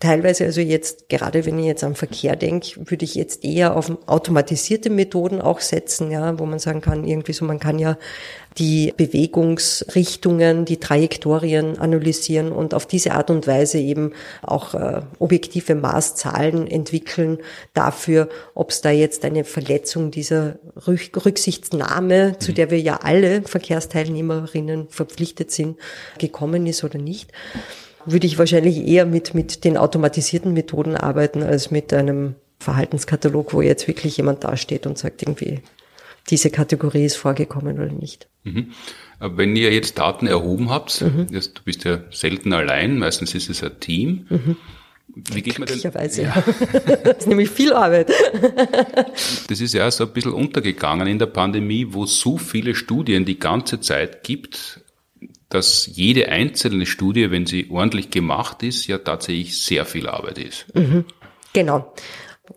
Teilweise also jetzt, gerade wenn ich jetzt am Verkehr denke, würde ich jetzt eher auf automatisierte Methoden auch setzen, ja, wo man sagen kann, irgendwie so, man kann ja die Bewegungsrichtungen, die Trajektorien analysieren und auf diese Art und Weise eben auch äh, objektive Maßzahlen entwickeln dafür, ob es da jetzt eine Verletzung dieser Rücksichtsnahme, zu der wir ja alle Verkehrsteilnehmerinnen verpflichtet sind, gekommen ist oder nicht würde ich wahrscheinlich eher mit, mit den automatisierten Methoden arbeiten als mit einem Verhaltenskatalog, wo jetzt wirklich jemand dasteht und sagt irgendwie, diese Kategorie ist vorgekommen oder nicht. Mhm. Wenn ihr jetzt Daten erhoben habt, mhm. du bist ja selten allein, meistens ist es ein Team. Mhm. Wie geht man denn? Ja. das ist nämlich viel Arbeit. das ist ja so ein bisschen untergegangen in der Pandemie, wo es so viele Studien die ganze Zeit gibt, dass jede einzelne Studie, wenn sie ordentlich gemacht ist, ja tatsächlich sehr viel Arbeit ist. Mhm. Genau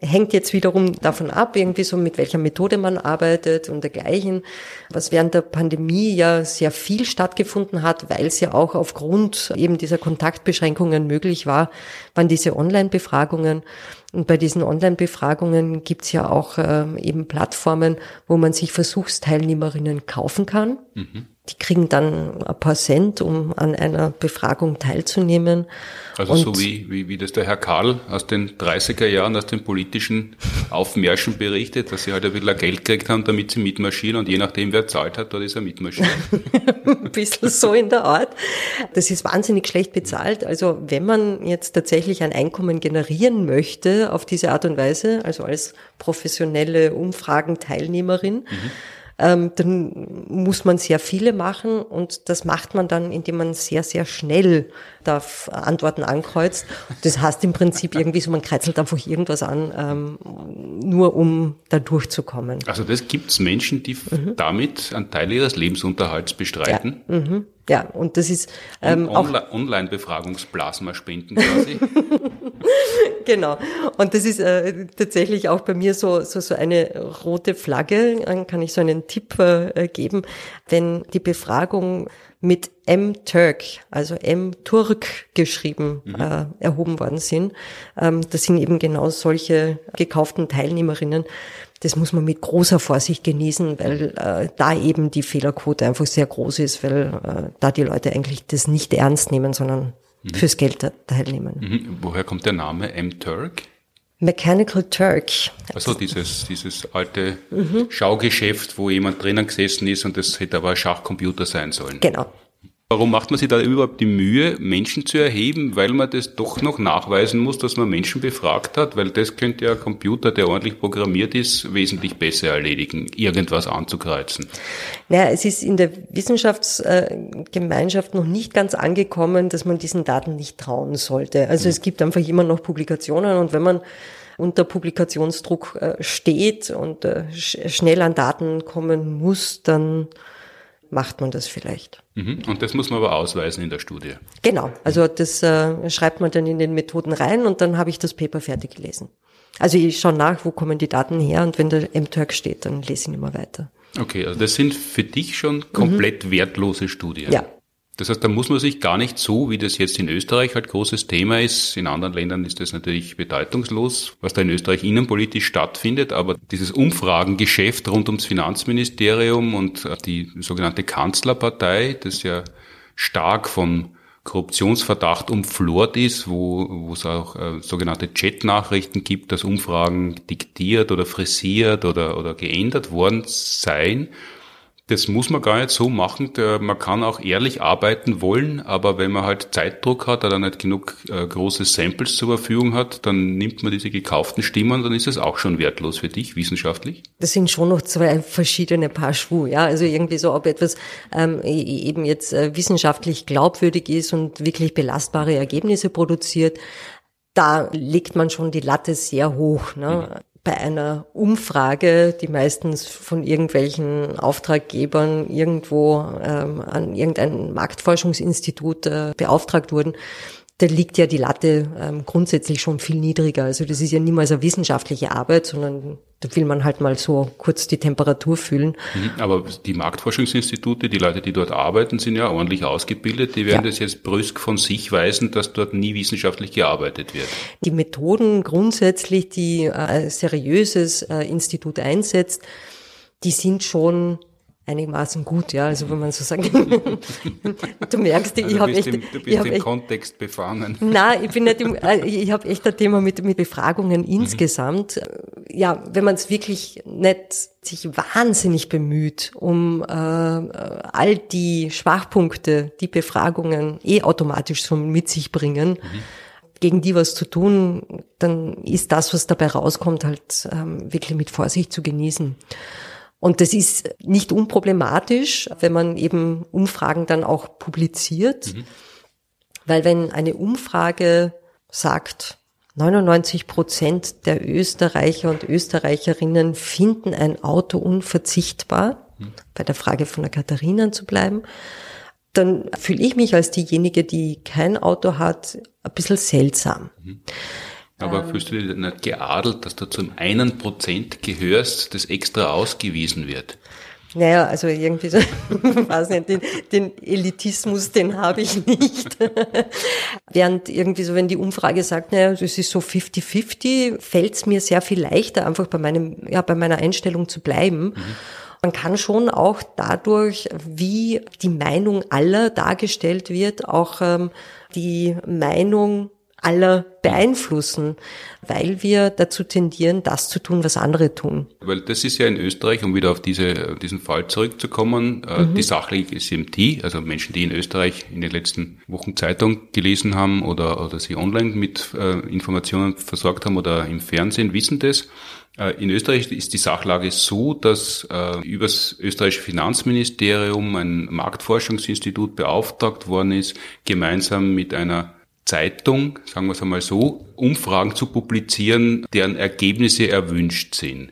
hängt jetzt wiederum davon ab, irgendwie so mit welcher Methode man arbeitet und dergleichen, was während der Pandemie ja sehr viel stattgefunden hat, weil es ja auch aufgrund eben dieser Kontaktbeschränkungen möglich war, waren diese Online-Befragungen. Und bei diesen Online-Befragungen gibt's ja auch äh, eben Plattformen, wo man sich Versuchsteilnehmerinnen kaufen kann. Mhm. Die kriegen dann ein paar Cent, um an einer Befragung teilzunehmen. Also und so wie, wie, wie das der Herr Karl aus den 30er Jahren, aus den politischen Aufmärschen berichtet, dass sie halt ein bisschen Geld gekriegt haben, damit sie mitmarschieren und je nachdem, wer zahlt hat, dort ist er mitmarschiert. ein bisschen so in der Art. Das ist wahnsinnig schlecht bezahlt. Also wenn man jetzt tatsächlich ein Einkommen generieren möchte auf diese Art und Weise, also als professionelle Umfragenteilnehmerin, mhm ähm, dann muss man sehr viele machen und das macht man dann, indem man sehr, sehr schnell da Antworten ankreuzt. Das heißt im Prinzip irgendwie so, man kreuzelt einfach irgendwas an, ähm, nur um da durchzukommen. Also das gibt's Menschen, die mhm. damit einen Teil ihres Lebensunterhalts bestreiten? Ja. Mhm. Ja, und das ist ähm, auch Online-Befragungsplasma spenden quasi. genau. Und das ist äh, tatsächlich auch bei mir so so so eine rote Flagge. Dann kann ich so einen Tipp äh, geben, wenn die Befragung mit M-Turk, also M-Turk geschrieben, mhm. äh, erhoben worden sind. Ähm, das sind eben genau solche gekauften Teilnehmerinnen. Das muss man mit großer Vorsicht genießen, weil äh, da eben die Fehlerquote einfach sehr groß ist, weil äh, da die Leute eigentlich das nicht ernst nehmen, sondern mhm. fürs Geld teilnehmen. Mhm. Woher kommt der Name M-Turk? Mechanical Turk. Also dieses, dieses alte mhm. Schaugeschäft, wo jemand drinnen gesessen ist und das hätte aber ein Schachcomputer sein sollen. Genau. Warum macht man sich da überhaupt die Mühe, Menschen zu erheben? Weil man das doch noch nachweisen muss, dass man Menschen befragt hat? Weil das könnte ja ein Computer, der ordentlich programmiert ist, wesentlich besser erledigen, irgendwas anzukreuzen. Naja, es ist in der Wissenschaftsgemeinschaft noch nicht ganz angekommen, dass man diesen Daten nicht trauen sollte. Also es gibt einfach immer noch Publikationen und wenn man unter Publikationsdruck äh, steht und äh, schnell an Daten kommen muss, dann macht man das vielleicht. Mhm. Und das muss man aber ausweisen in der Studie. Genau, also das äh, schreibt man dann in den Methoden rein und dann habe ich das Paper fertig gelesen. Also ich schaue nach, wo kommen die Daten her und wenn der MTurk steht, dann lese ich immer weiter. Okay, also das sind für dich schon komplett mhm. wertlose Studien. Ja, das heißt, da muss man sich gar nicht so, wie das jetzt in Österreich halt großes Thema ist. In anderen Ländern ist das natürlich bedeutungslos, was da in Österreich innenpolitisch stattfindet. Aber dieses Umfragengeschäft rund ums Finanzministerium und die sogenannte Kanzlerpartei, das ja stark von Korruptionsverdacht umflort ist, wo, wo es auch äh, sogenannte Chat-Nachrichten gibt, dass Umfragen diktiert oder frisiert oder, oder geändert worden seien das muss man gar nicht so machen. Man kann auch ehrlich arbeiten wollen, aber wenn man halt Zeitdruck hat oder nicht genug äh, große Samples zur Verfügung hat, dann nimmt man diese gekauften Stimmen, dann ist es auch schon wertlos für dich, wissenschaftlich. Das sind schon noch zwei verschiedene Paar Schuhe, ja. Also irgendwie so, ob etwas ähm, e-, eben jetzt äh, wissenschaftlich glaubwürdig ist und wirklich belastbare Ergebnisse produziert, da legt man schon die Latte sehr hoch. Ne? Mhm bei einer Umfrage, die meistens von irgendwelchen Auftraggebern irgendwo ähm, an irgendein Marktforschungsinstitut äh, beauftragt wurden, da liegt ja die Latte ähm, grundsätzlich schon viel niedriger. Also das ist ja niemals eine wissenschaftliche Arbeit, sondern da will man halt mal so kurz die Temperatur fühlen. Mhm, aber die Marktforschungsinstitute, die Leute, die dort arbeiten, sind ja ordentlich ausgebildet. Die werden ja. das jetzt brüsk von sich weisen, dass dort nie wissenschaftlich gearbeitet wird. Die Methoden grundsätzlich, die ein seriöses äh, Institut einsetzt, die sind schon einigermaßen gut, ja, also wenn man so sagt. du merkst, ich also habe echt, im, du bist im echt, Kontext befangen. Nein, ich bin nicht im, äh, ich habe echt ein Thema mit mit Befragungen mhm. insgesamt. Ja, wenn man es wirklich nicht sich wahnsinnig bemüht, um äh, all die Schwachpunkte, die Befragungen eh automatisch so mit sich bringen. Mhm gegen die was zu tun, dann ist das, was dabei rauskommt, halt ähm, wirklich mit Vorsicht zu genießen. Und das ist nicht unproblematisch, wenn man eben Umfragen dann auch publiziert, mhm. weil wenn eine Umfrage sagt, 99 Prozent der Österreicher und Österreicherinnen finden ein Auto unverzichtbar, mhm. bei der Frage von der Katharina zu bleiben, dann fühle ich mich als diejenige, die kein Auto hat, ein bisschen seltsam. Mhm. Aber ähm, fühlst du dich nicht geadelt, dass du zum einen Prozent gehörst, das extra ausgewiesen wird? Naja, also irgendwie so, weiß nicht, den, den Elitismus, den habe ich nicht. Während irgendwie so, wenn die Umfrage sagt, naja, es ist so 50-50, fällt es mir sehr viel leichter, einfach bei meinem, ja, bei meiner Einstellung zu bleiben. Mhm. Man kann schon auch dadurch, wie die Meinung aller dargestellt wird, auch ähm, die Meinung aller beeinflussen, weil wir dazu tendieren, das zu tun, was andere tun. Weil das ist ja in Österreich, um wieder auf diese, diesen Fall zurückzukommen, äh, mhm. die sachliche SMT, also Menschen, die in Österreich in den letzten Wochen Zeitung gelesen haben oder, oder sie online mit äh, Informationen versorgt haben oder im Fernsehen, wissen das. Äh, in Österreich ist die Sachlage so, dass äh, übers österreichische Finanzministerium ein Marktforschungsinstitut beauftragt worden ist, gemeinsam mit einer Zeitung, sagen wir es einmal so, Umfragen zu publizieren, deren Ergebnisse erwünscht sind.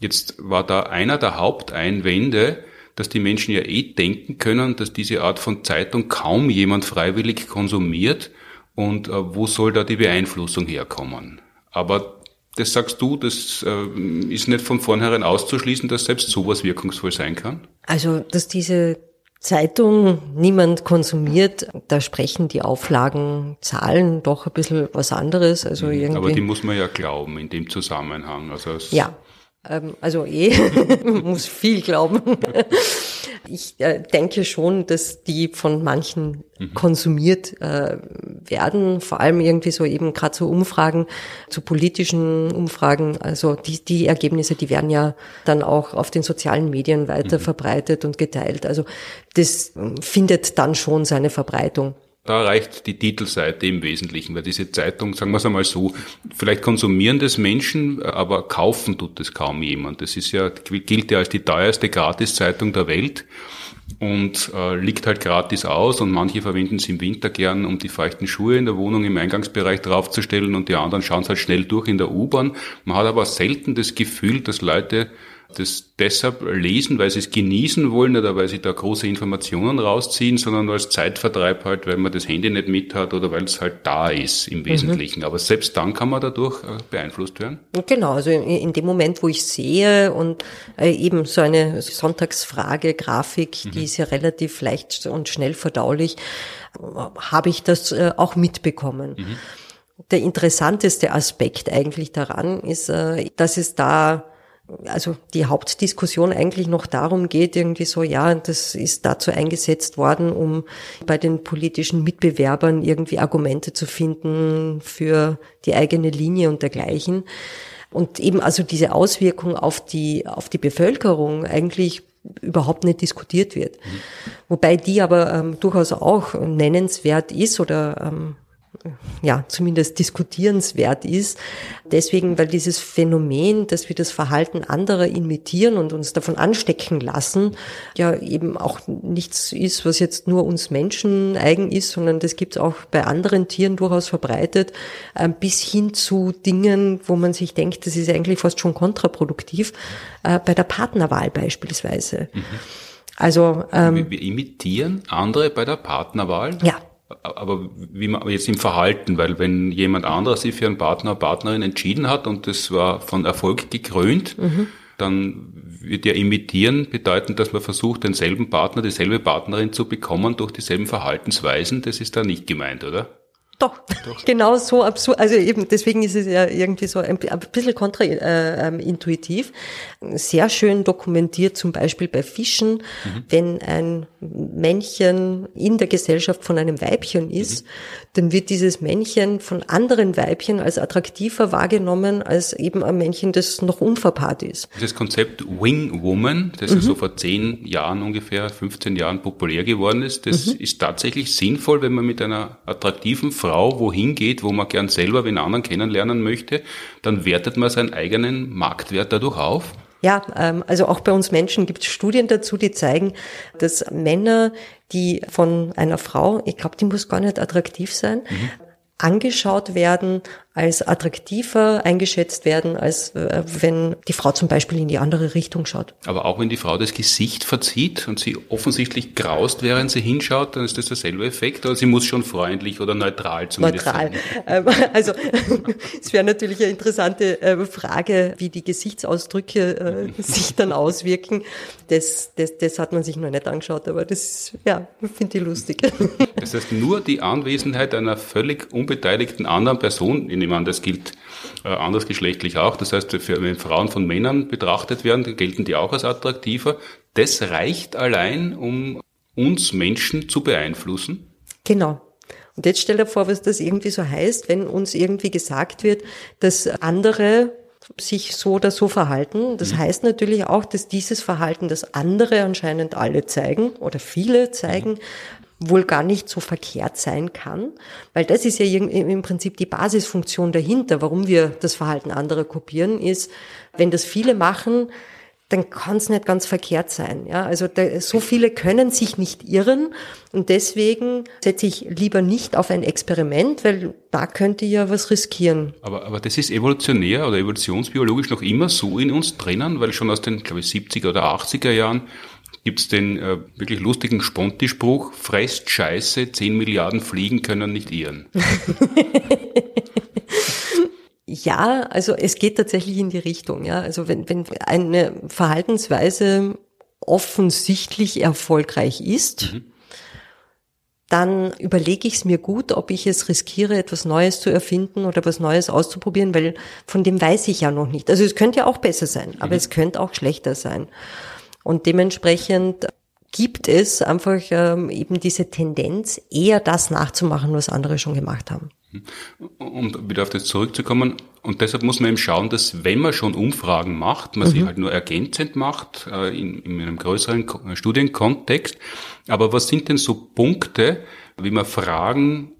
Jetzt war da einer der Haupteinwände, dass die Menschen ja eh denken können, dass diese Art von Zeitung kaum jemand freiwillig konsumiert und äh, wo soll da die Beeinflussung herkommen? Aber das sagst du, das äh, ist nicht von vornherein auszuschließen, dass selbst sowas wirkungsvoll sein kann? Also, dass diese Zeitung niemand konsumiert, da sprechen die Auflagenzahlen doch ein bisschen was anderes. Also mhm, irgendwie. Aber die muss man ja glauben in dem Zusammenhang. Also ja, ähm, also eh, muss viel glauben. Ich äh, denke schon, dass die von manchen mhm. konsumiert äh, werden, vor allem irgendwie so eben gerade so Umfragen, zu politischen Umfragen. Also die, die Ergebnisse, die werden ja dann auch auf den sozialen Medien weiter mhm. verbreitet und geteilt. Also das findet dann schon seine Verbreitung. Da reicht die Titelseite im Wesentlichen, weil diese Zeitung, sagen wir es einmal so, vielleicht konsumieren das Menschen, aber kaufen tut es kaum jemand. Das ist ja, gilt ja als die teuerste Gratiszeitung der Welt und äh, liegt halt gratis aus und manche verwenden es im Winter gern, um die feuchten Schuhe in der Wohnung im Eingangsbereich draufzustellen und die anderen schauen es halt schnell durch in der U-Bahn. Man hat aber selten das Gefühl, dass Leute das deshalb lesen, weil sie es genießen wollen oder weil sie da große Informationen rausziehen, sondern als Zeitvertreib halt, weil man das Handy nicht mit hat oder weil es halt da ist im mhm. Wesentlichen. Mhm. Aber selbst dann kann man dadurch äh, beeinflusst werden. Genau, also in, dem Moment, wo ich sehe und äh, eben so eine Sonntagsfrage, Grafik, mhm. die ist ja relativ leicht und schnell verdaulich, habe ich das äh, auch mitbekommen. Mhm. Der interessanteste Aspekt eigentlich daran ist, dass es da also die Hauptdiskussion eigentlich noch darum geht, irgendwie so, ja, das ist dazu eingesetzt worden, um bei den politischen Mitbewerbern irgendwie Argumente zu finden für die eigene Linie und dergleichen. Und eben also diese Auswirkung auf die, auf die Bevölkerung eigentlich überhaupt nicht diskutiert wird. Mhm. Wobei die aber ähm, durchaus auch nennenswert ist oder ähm, ja, zumindest diskutierenswert ist. Deswegen, weil dieses Phänomen, dass wir das Verhalten anderer imitieren und uns davon anstecken lassen, ja eben auch nichts ist, was jetzt nur uns Menschen eigen ist, sondern das gibt es auch bei anderen Tieren durchaus verbreitet, äh, bis hin zu Dingen, wo man sich denkt, das ist eigentlich fast schon kontraproduktiv, äh, bei der Partnerwahl beispielsweise. Mhm. Also ähm, wir imitieren andere bei der Partnerwahl? Ja aber wie man jetzt im Verhalten, weil wenn jemand anderes sich für einen Partner oder Partnerin entschieden hat und das war von Erfolg gekrönt, mhm. dann wird ja imitieren bedeuten, dass man versucht, denselben Partner, dieselbe Partnerin zu bekommen durch dieselben Verhaltensweisen. Das ist da nicht gemeint, oder? Doch, Doch, genau so absurd. Also eben, deswegen ist es ja irgendwie so ein, ein bisschen kontraintuitiv. Äh, Sehr schön dokumentiert zum Beispiel bei Fischen, mhm. wenn ein Männchen in der Gesellschaft von einem Weibchen ist, mhm. dann wird dieses Männchen von anderen Weibchen als attraktiver wahrgenommen als eben ein Männchen, das noch unverpaart ist. Dieses Konzept Wing Woman, das mhm. ja so vor zehn Jahren ungefähr, 15 Jahren populär geworden ist, das mhm. ist tatsächlich sinnvoll, wenn man mit einer attraktiven Frau Frau wohin geht, wo man gern selber den anderen kennenlernen möchte, dann wertet man seinen eigenen Marktwert dadurch auf? Ja, ähm, also auch bei uns Menschen gibt es Studien dazu, die zeigen, dass Männer, die von einer Frau, ich glaube, die muss gar nicht attraktiv sein, mhm. angeschaut werden als attraktiver eingeschätzt werden, als äh, wenn die Frau zum Beispiel in die andere Richtung schaut. Aber auch wenn die Frau das Gesicht verzieht und sie offensichtlich graust, während sie hinschaut, dann ist das derselbe Effekt, oder sie muss schon freundlich oder neutral zumindest Neutral. Ähm, also es wäre natürlich eine interessante äh, Frage, wie die Gesichtsausdrücke äh, sich dann auswirken. Das, das, das hat man sich noch nicht angeschaut, aber das ja, finde ich lustig. Das heißt, nur die Anwesenheit einer völlig unbeteiligten anderen Person in nehme an, das gilt äh, andersgeschlechtlich auch. Das heißt, für, wenn Frauen von Männern betrachtet werden, gelten die auch als attraktiver. Das reicht allein, um uns Menschen zu beeinflussen. Genau. Und jetzt stell dir vor, was das irgendwie so heißt, wenn uns irgendwie gesagt wird, dass andere sich so oder so verhalten. Das mhm. heißt natürlich auch, dass dieses Verhalten, das andere anscheinend alle zeigen oder viele zeigen, mhm wohl gar nicht so verkehrt sein kann, weil das ist ja im Prinzip die Basisfunktion dahinter, warum wir das Verhalten anderer kopieren, ist, wenn das viele machen, dann kann es nicht ganz verkehrt sein. Ja, also da, so viele können sich nicht irren und deswegen setze ich lieber nicht auf ein Experiment, weil da könnte ja was riskieren. Aber, aber das ist evolutionär oder evolutionsbiologisch noch immer so in uns drinnen, weil schon aus den, glaube ich, 70er oder 80er Jahren gibt es den äh, wirklich lustigen Sponti-Spruch, fresst Scheiße, 10 Milliarden Fliegen können nicht irren. ja, also es geht tatsächlich in die Richtung. Ja, Also wenn, wenn eine Verhaltensweise offensichtlich erfolgreich ist, mhm. dann überlege ich es mir gut, ob ich es riskiere, etwas Neues zu erfinden oder was Neues auszuprobieren, weil von dem weiß ich ja noch nicht. Also es könnte ja auch besser sein, aber mhm. es könnte auch schlechter sein. Und dementsprechend gibt es einfach ähm, eben diese Tendenz, eher das nachzumachen, was andere schon gemacht haben. Um wieder auf das zurückzukommen, und deshalb muss man eben schauen, dass wenn man schon Umfragen macht, man mhm. sie halt nur ergänzend macht, äh, in, in einem größeren Studienkontext. Aber was sind denn so Punkte, wie man Fragen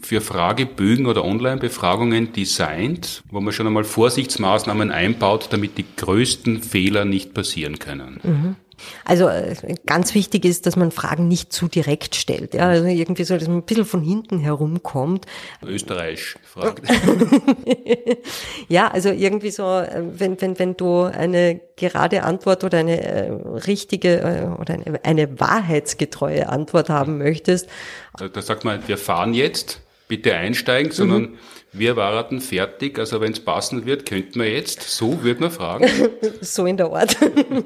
für Fragebögen oder Online-Befragungen designt, wo man schon einmal Vorsichtsmaßnahmen einbaut, damit die größten Fehler nicht passieren können. Mhm. Also äh, ganz wichtig ist, dass man Fragen nicht zu direkt stellt. Ja, also irgendwie so, dass man ein bisschen von hinten herumkommt. Österreich fragt. ja, also irgendwie so, äh, wenn, wenn, wenn du eine gerade Antwort oder eine äh, richtige äh, oder eine, eine wahrheitsgetreue Antwort haben möchtest. Da sagt man, wir fahren jetzt, bitte einsteigen, sondern mhm. Wir waren fertig, also wenn es passen wird, könnten wir jetzt, so würde man fragen. so in der Art.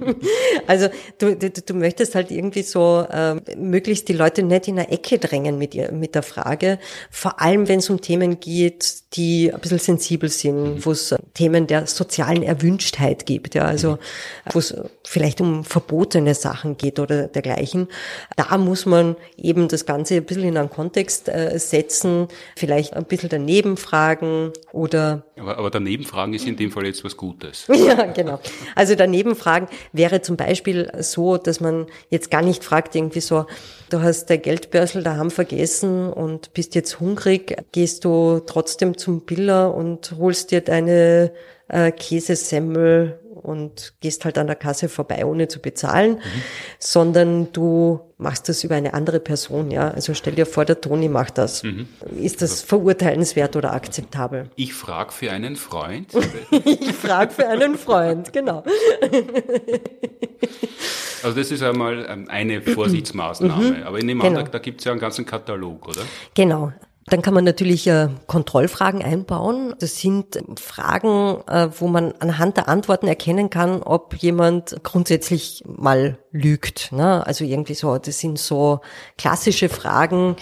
also du, du, du möchtest halt irgendwie so äh, möglichst die Leute nicht in eine Ecke drängen mit, ihr, mit der Frage, vor allem wenn es um Themen geht, die ein bisschen sensibel sind, mhm. wo es Themen der sozialen Erwünschtheit gibt, ja, also mhm. wo es vielleicht um verbotene Sachen geht oder dergleichen. Da muss man eben das Ganze ein bisschen in einen Kontext äh, setzen, vielleicht ein bisschen daneben fragen, Fragen oder. Aber, aber daneben Fragen ist in dem Fall jetzt was Gutes. ja, genau. Also daneben Fragen wäre zum Beispiel so, dass man jetzt gar nicht fragt, irgendwie so, du hast der Geldbörsel daheim vergessen und bist jetzt hungrig, gehst du trotzdem zum Biller und holst dir deine äh, Käsesemmel und gehst halt an der Kasse vorbei, ohne zu bezahlen, mhm. sondern du machst das über eine andere Person, ja. Also stell dir vor, der Toni macht das. Mhm. Ist das verurteilenswert oder akzeptabel? Ich frage für einen Freund. ich frage für einen Freund, genau. Also das ist einmal ähm, eine Vorsichtsmaßnahme. Mhm. Aber in dem genau. da gibt es ja einen ganzen Katalog, oder? Genau. Dann kann man natürlich äh, Kontrollfragen einbauen. Das sind Fragen, äh, wo man anhand der Antworten erkennen kann, ob jemand grundsätzlich mal lügt. Ne? Also irgendwie so, das sind so klassische Fragen,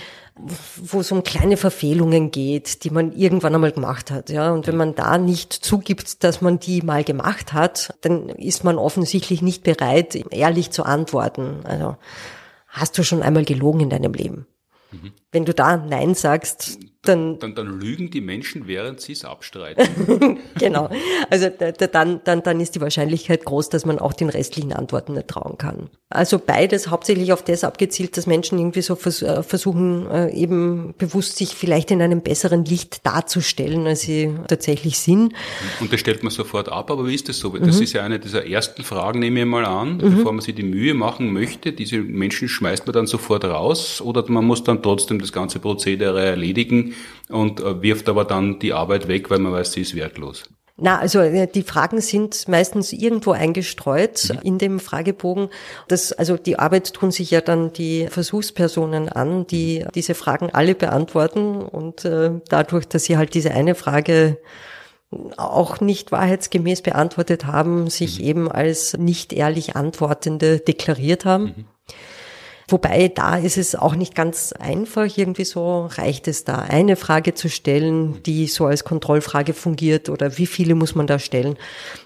wo es um kleine Verfehlungen geht, die man irgendwann einmal gemacht hat, ja. Und wenn man da nicht zugibt, dass man die mal gemacht hat, dann ist man offensichtlich nicht bereit, ehrlich zu antworten. Also, hast du schon einmal gelogen in deinem Leben? Mhm. Wenn du da Nein sagst, dann, dann, dann lügen die Menschen, während sie es abstreiten. genau. Also dann, dann, dann ist die Wahrscheinlichkeit groß, dass man auch den restlichen Antworten nicht trauen kann. Also beides hauptsächlich auf das abgezielt, dass Menschen irgendwie so äh, versuchen, äh, eben bewusst sich vielleicht in einem besseren Licht darzustellen, als sie tatsächlich sind. Und das stellt man sofort ab, aber wie ist das so? Das mhm. ist ja eine dieser ersten Fragen, nehme ich mal an, mhm. bevor man sich die Mühe machen möchte. Diese Menschen schmeißt man dann sofort raus oder man muss dann trotzdem das ganze Prozedere erledigen und äh, wirft aber dann die Arbeit weg, weil man weiß, sie ist wertlos. Na, also äh, die Fragen sind meistens irgendwo eingestreut mhm. in dem Fragebogen. Das, also die Arbeit tun sich ja dann die Versuchspersonen an, die diese Fragen alle beantworten und äh, dadurch, dass sie halt diese eine Frage auch nicht wahrheitsgemäß beantwortet haben, sich mhm. eben als nicht ehrlich Antwortende deklariert haben. Mhm. Wobei da ist es auch nicht ganz einfach. Irgendwie so reicht es da, eine Frage zu stellen, die so als Kontrollfrage fungiert oder wie viele muss man da stellen.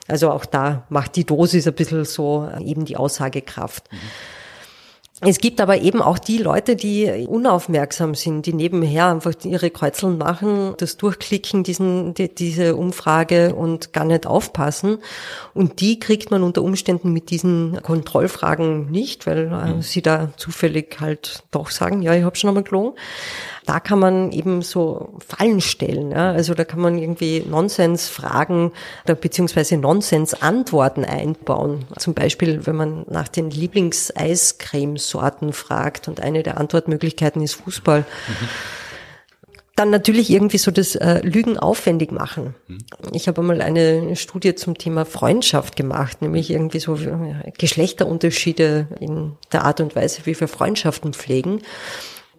Also auch da macht die Dosis ein bisschen so eben die Aussagekraft. Mhm. Es gibt aber eben auch die Leute, die unaufmerksam sind, die nebenher einfach ihre Kreuzeln machen, das durchklicken, diesen, die, diese Umfrage und gar nicht aufpassen. Und die kriegt man unter Umständen mit diesen Kontrollfragen nicht, weil äh, mhm. sie da zufällig halt doch sagen, ja, ich habe schon einmal gelogen da kann man eben so Fallen stellen. Ja? Also da kann man irgendwie Nonsens-Fragen oder beziehungsweise Nonsens-Antworten einbauen. Zum Beispiel, wenn man nach den Lieblings-Eiscremesorten fragt und eine der Antwortmöglichkeiten ist Fußball. Mhm dann natürlich irgendwie so das äh, Lügen aufwendig machen. Mhm. Ich habe einmal eine Studie zum Thema Freundschaft gemacht, nämlich irgendwie so äh, Geschlechterunterschiede in der Art und Weise, wie wir Freundschaften pflegen.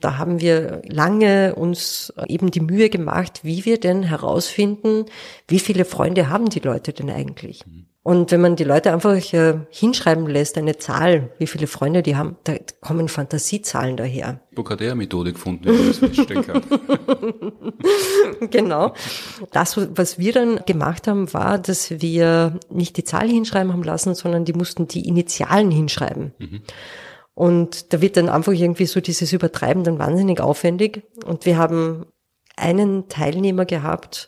Da haben wir lange uns eben die Mühe gemacht, wie wir denn herausfinden, wie viele Freunde haben die Leute denn eigentlich? Und wenn man die Leute einfach äh, hinschreiben lässt, eine Zahl, wie viele Freunde die haben, da kommen Fantasiezahlen daher. Bocadea-Methode gefunden, wie man das feststellen kann. genau. Das, was wir dann gemacht haben, war, dass wir nicht die Zahl hinschreiben haben lassen, sondern die mussten die Initialen hinschreiben. Mhm. Und da wird dann einfach irgendwie so dieses Übertreiben dann wahnsinnig aufwendig. Und wir haben einen Teilnehmer gehabt,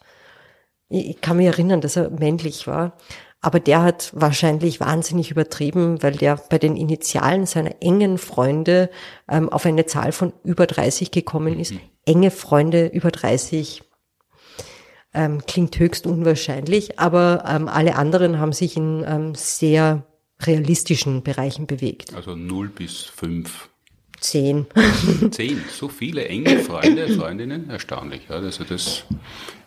ich kann mich erinnern, dass er männlich war, aber der hat wahrscheinlich wahnsinnig übertrieben, weil der bei den Initialen seiner engen Freunde ähm, auf eine Zahl von über 30 gekommen ist. Mhm. Enge Freunde über 30 ähm, klingt höchst unwahrscheinlich, aber ähm, alle anderen haben sich in ähm, sehr realistischen Bereichen bewegt. Also 0 bis 5. 10. 10, so viele enge Freunde, Freundinnen, erstaunlich. Ja, also das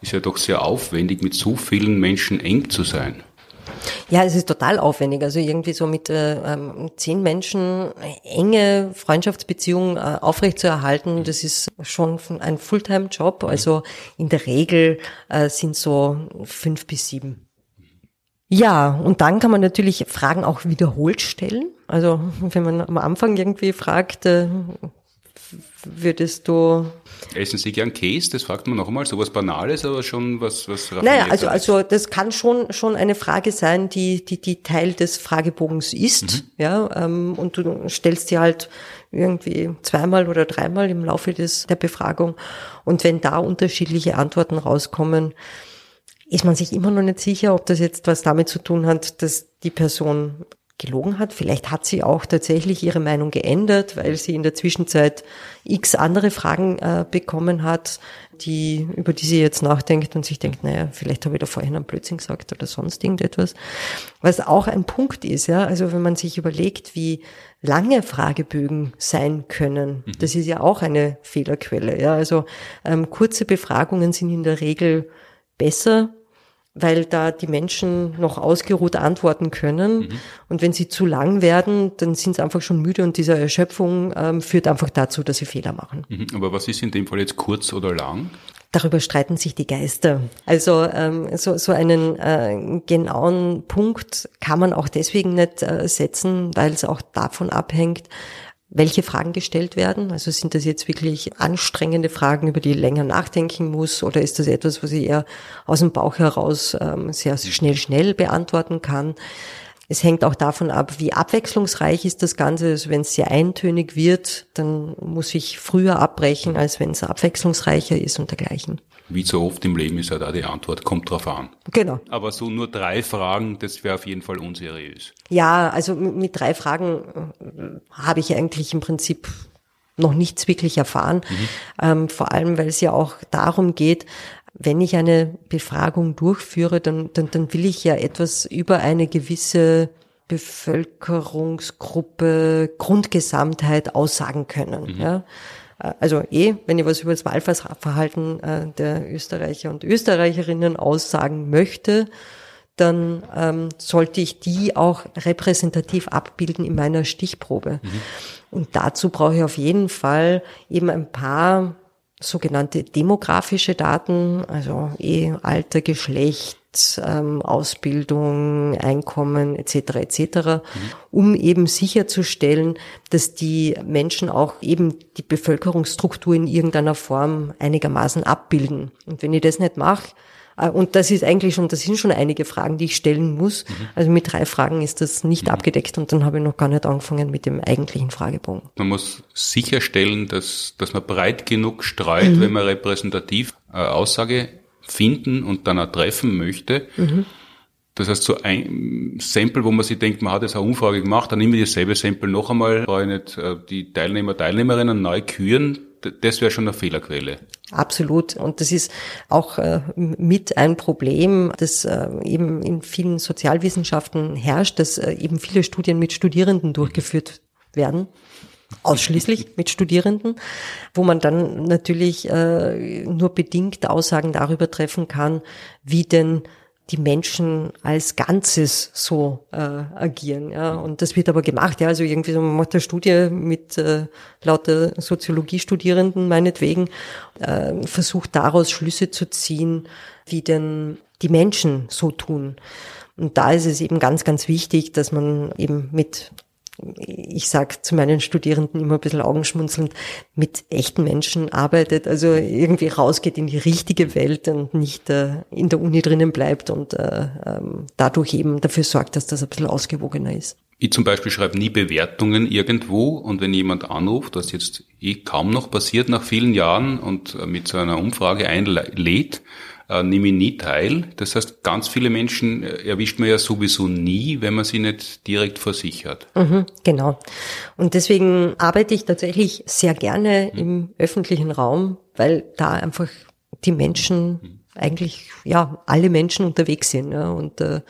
ist ja doch sehr aufwendig, mit so vielen Menschen eng zu sein. Ja, es ist total aufwendig. Also irgendwie so mit äh, ähm, zehn Menschen enge Freundschaftsbeziehungen äh, aufrechtzuerhalten, das ist schon ein Fulltime-Job. Also in der Regel äh, sind so fünf bis sieben. Ja, und dann kann man natürlich Fragen auch wiederholt stellen. Also wenn man am Anfang irgendwie fragt, äh, würdest du Essen Sie gern Käse? Das fragt man noch einmal. So was Banales, aber schon was, was Naja, also, also, das kann schon, schon eine Frage sein, die, die, die Teil des Fragebogens ist, mhm. ja, ähm, und du stellst sie halt irgendwie zweimal oder dreimal im Laufe des, der Befragung. Und wenn da unterschiedliche Antworten rauskommen, ist man sich immer noch nicht sicher, ob das jetzt was damit zu tun hat, dass die Person gelogen hat. Vielleicht hat sie auch tatsächlich ihre Meinung geändert, weil sie in der Zwischenzeit x andere Fragen äh, bekommen hat, die, über die sie jetzt nachdenkt und sich denkt, naja, vielleicht habe ich da vorhin einen Blödsinn gesagt oder sonst irgendetwas. Was auch ein Punkt ist, ja, also wenn man sich überlegt, wie lange Fragebögen sein können, mhm. das ist ja auch eine Fehlerquelle, ja. Also ähm, kurze Befragungen sind in der Regel besser, weil da die Menschen noch ausgeruht antworten können. Mhm. Und wenn sie zu lang werden, dann sind sie einfach schon müde und diese Erschöpfung ähm, führt einfach dazu, dass sie Fehler machen. Mhm. Aber was ist in dem Fall jetzt kurz oder lang? Darüber streiten sich die Geister. Also ähm, so, so einen äh, genauen Punkt kann man auch deswegen nicht äh, setzen, weil es auch davon abhängt, welche Fragen gestellt werden. Also sind das jetzt wirklich anstrengende Fragen, über die ich länger nachdenken muss, oder ist das etwas, was ich eher aus dem Bauch heraus ähm, sehr schnell, schnell beantworten kann? Es hängt auch davon ab, wie abwechslungsreich ist das Ganze. Also wenn es sehr eintönig wird, dann muss ich früher abbrechen, als wenn es abwechslungsreicher ist und dergleichen. Wie so oft im Leben ist ja da die Antwort, kommt drauf an. Genau. Aber so nur drei Fragen, das wäre auf jeden Fall unseriös. Ja, also mit drei Fragen äh, habe ich eigentlich im Prinzip noch nichts wirklich erfahren. Mhm. Ähm, vor allem, weil es ja auch darum geht, wenn ich eine Befragung durchführe, dann, dann, dann will ich ja etwas über eine gewisse Bevölkerungsgruppe, Grundgesamtheit aussagen können. Mhm. Ja? Also eh, wenn ich was über das Wahlverhalten äh, der Österreicher und Österreicherinnen aussagen möchte, dann ähm, sollte ich die auch repräsentativ abbilden in meiner Stichprobe. Mhm. Und dazu brauche ich auf jeden Fall eben ein paar sogenannte demografische Daten, also eh Alter, Geschlecht, ähm, Ausbildung, Einkommen etc. etc., mhm. um eben sicherzustellen, dass die Menschen auch eben die Bevölkerungsstruktur in irgendeiner Form einigermaßen abbilden. Und wenn ich das nicht mache, äh, und das ist eigentlich schon, das sind schon einige Fragen, die ich stellen muss. Mhm. Also mit drei Fragen ist das nicht mhm. abgedeckt und dann habe ich noch gar nicht angefangen mit dem eigentlichen Fragebogen. Man muss sicherstellen, dass, dass man breit genug streut, mhm. wenn man repräsentativ äh, Aussage finden und dann auch treffen möchte. Mhm. Das heißt, so ein Sample, wo man sich denkt, man hat jetzt eine Umfrage gemacht, dann nehme ich dasselbe Sample noch einmal, brauche ich nicht äh, die Teilnehmer, Teilnehmerinnen neu küren, das wäre schon eine Fehlerquelle. Absolut. Und das ist auch äh, mit ein Problem, das äh, eben in vielen Sozialwissenschaften herrscht, dass äh, eben viele Studien mit Studierenden durchgeführt werden. Ausschließlich mit Studierenden, wo man dann natürlich äh, nur bedingt Aussagen darüber treffen kann, wie denn die Menschen als Ganzes so äh, agieren. Ja. Und das wird aber gemacht. Ja. Also irgendwie so, man macht eine Studie mit äh, lauter Soziologiestudierenden meinetwegen, äh, versucht daraus Schlüsse zu ziehen, wie denn die Menschen so tun. Und da ist es eben ganz, ganz wichtig, dass man eben mit ich sag zu meinen Studierenden immer ein bisschen augenschmunzelnd, mit echten Menschen arbeitet, also irgendwie rausgeht in die richtige Welt und nicht äh, in der Uni drinnen bleibt und äh, ähm, dadurch eben dafür sorgt, dass das ein bisschen ausgewogener ist. Ich zum Beispiel schreibe nie Bewertungen irgendwo und wenn jemand anruft, was jetzt eh kaum noch passiert nach vielen Jahren und äh, mit so einer Umfrage einlädt, äh, nehme ich nie teil. Das heißt, ganz viele Menschen äh, erwischt man ja sowieso nie, wenn man sie nicht direkt versichert. Mhm, genau. Und deswegen arbeite ich tatsächlich sehr gerne mhm. im öffentlichen Raum, weil da einfach die Menschen mhm. eigentlich, ja, alle Menschen unterwegs sind. Ja, und äh,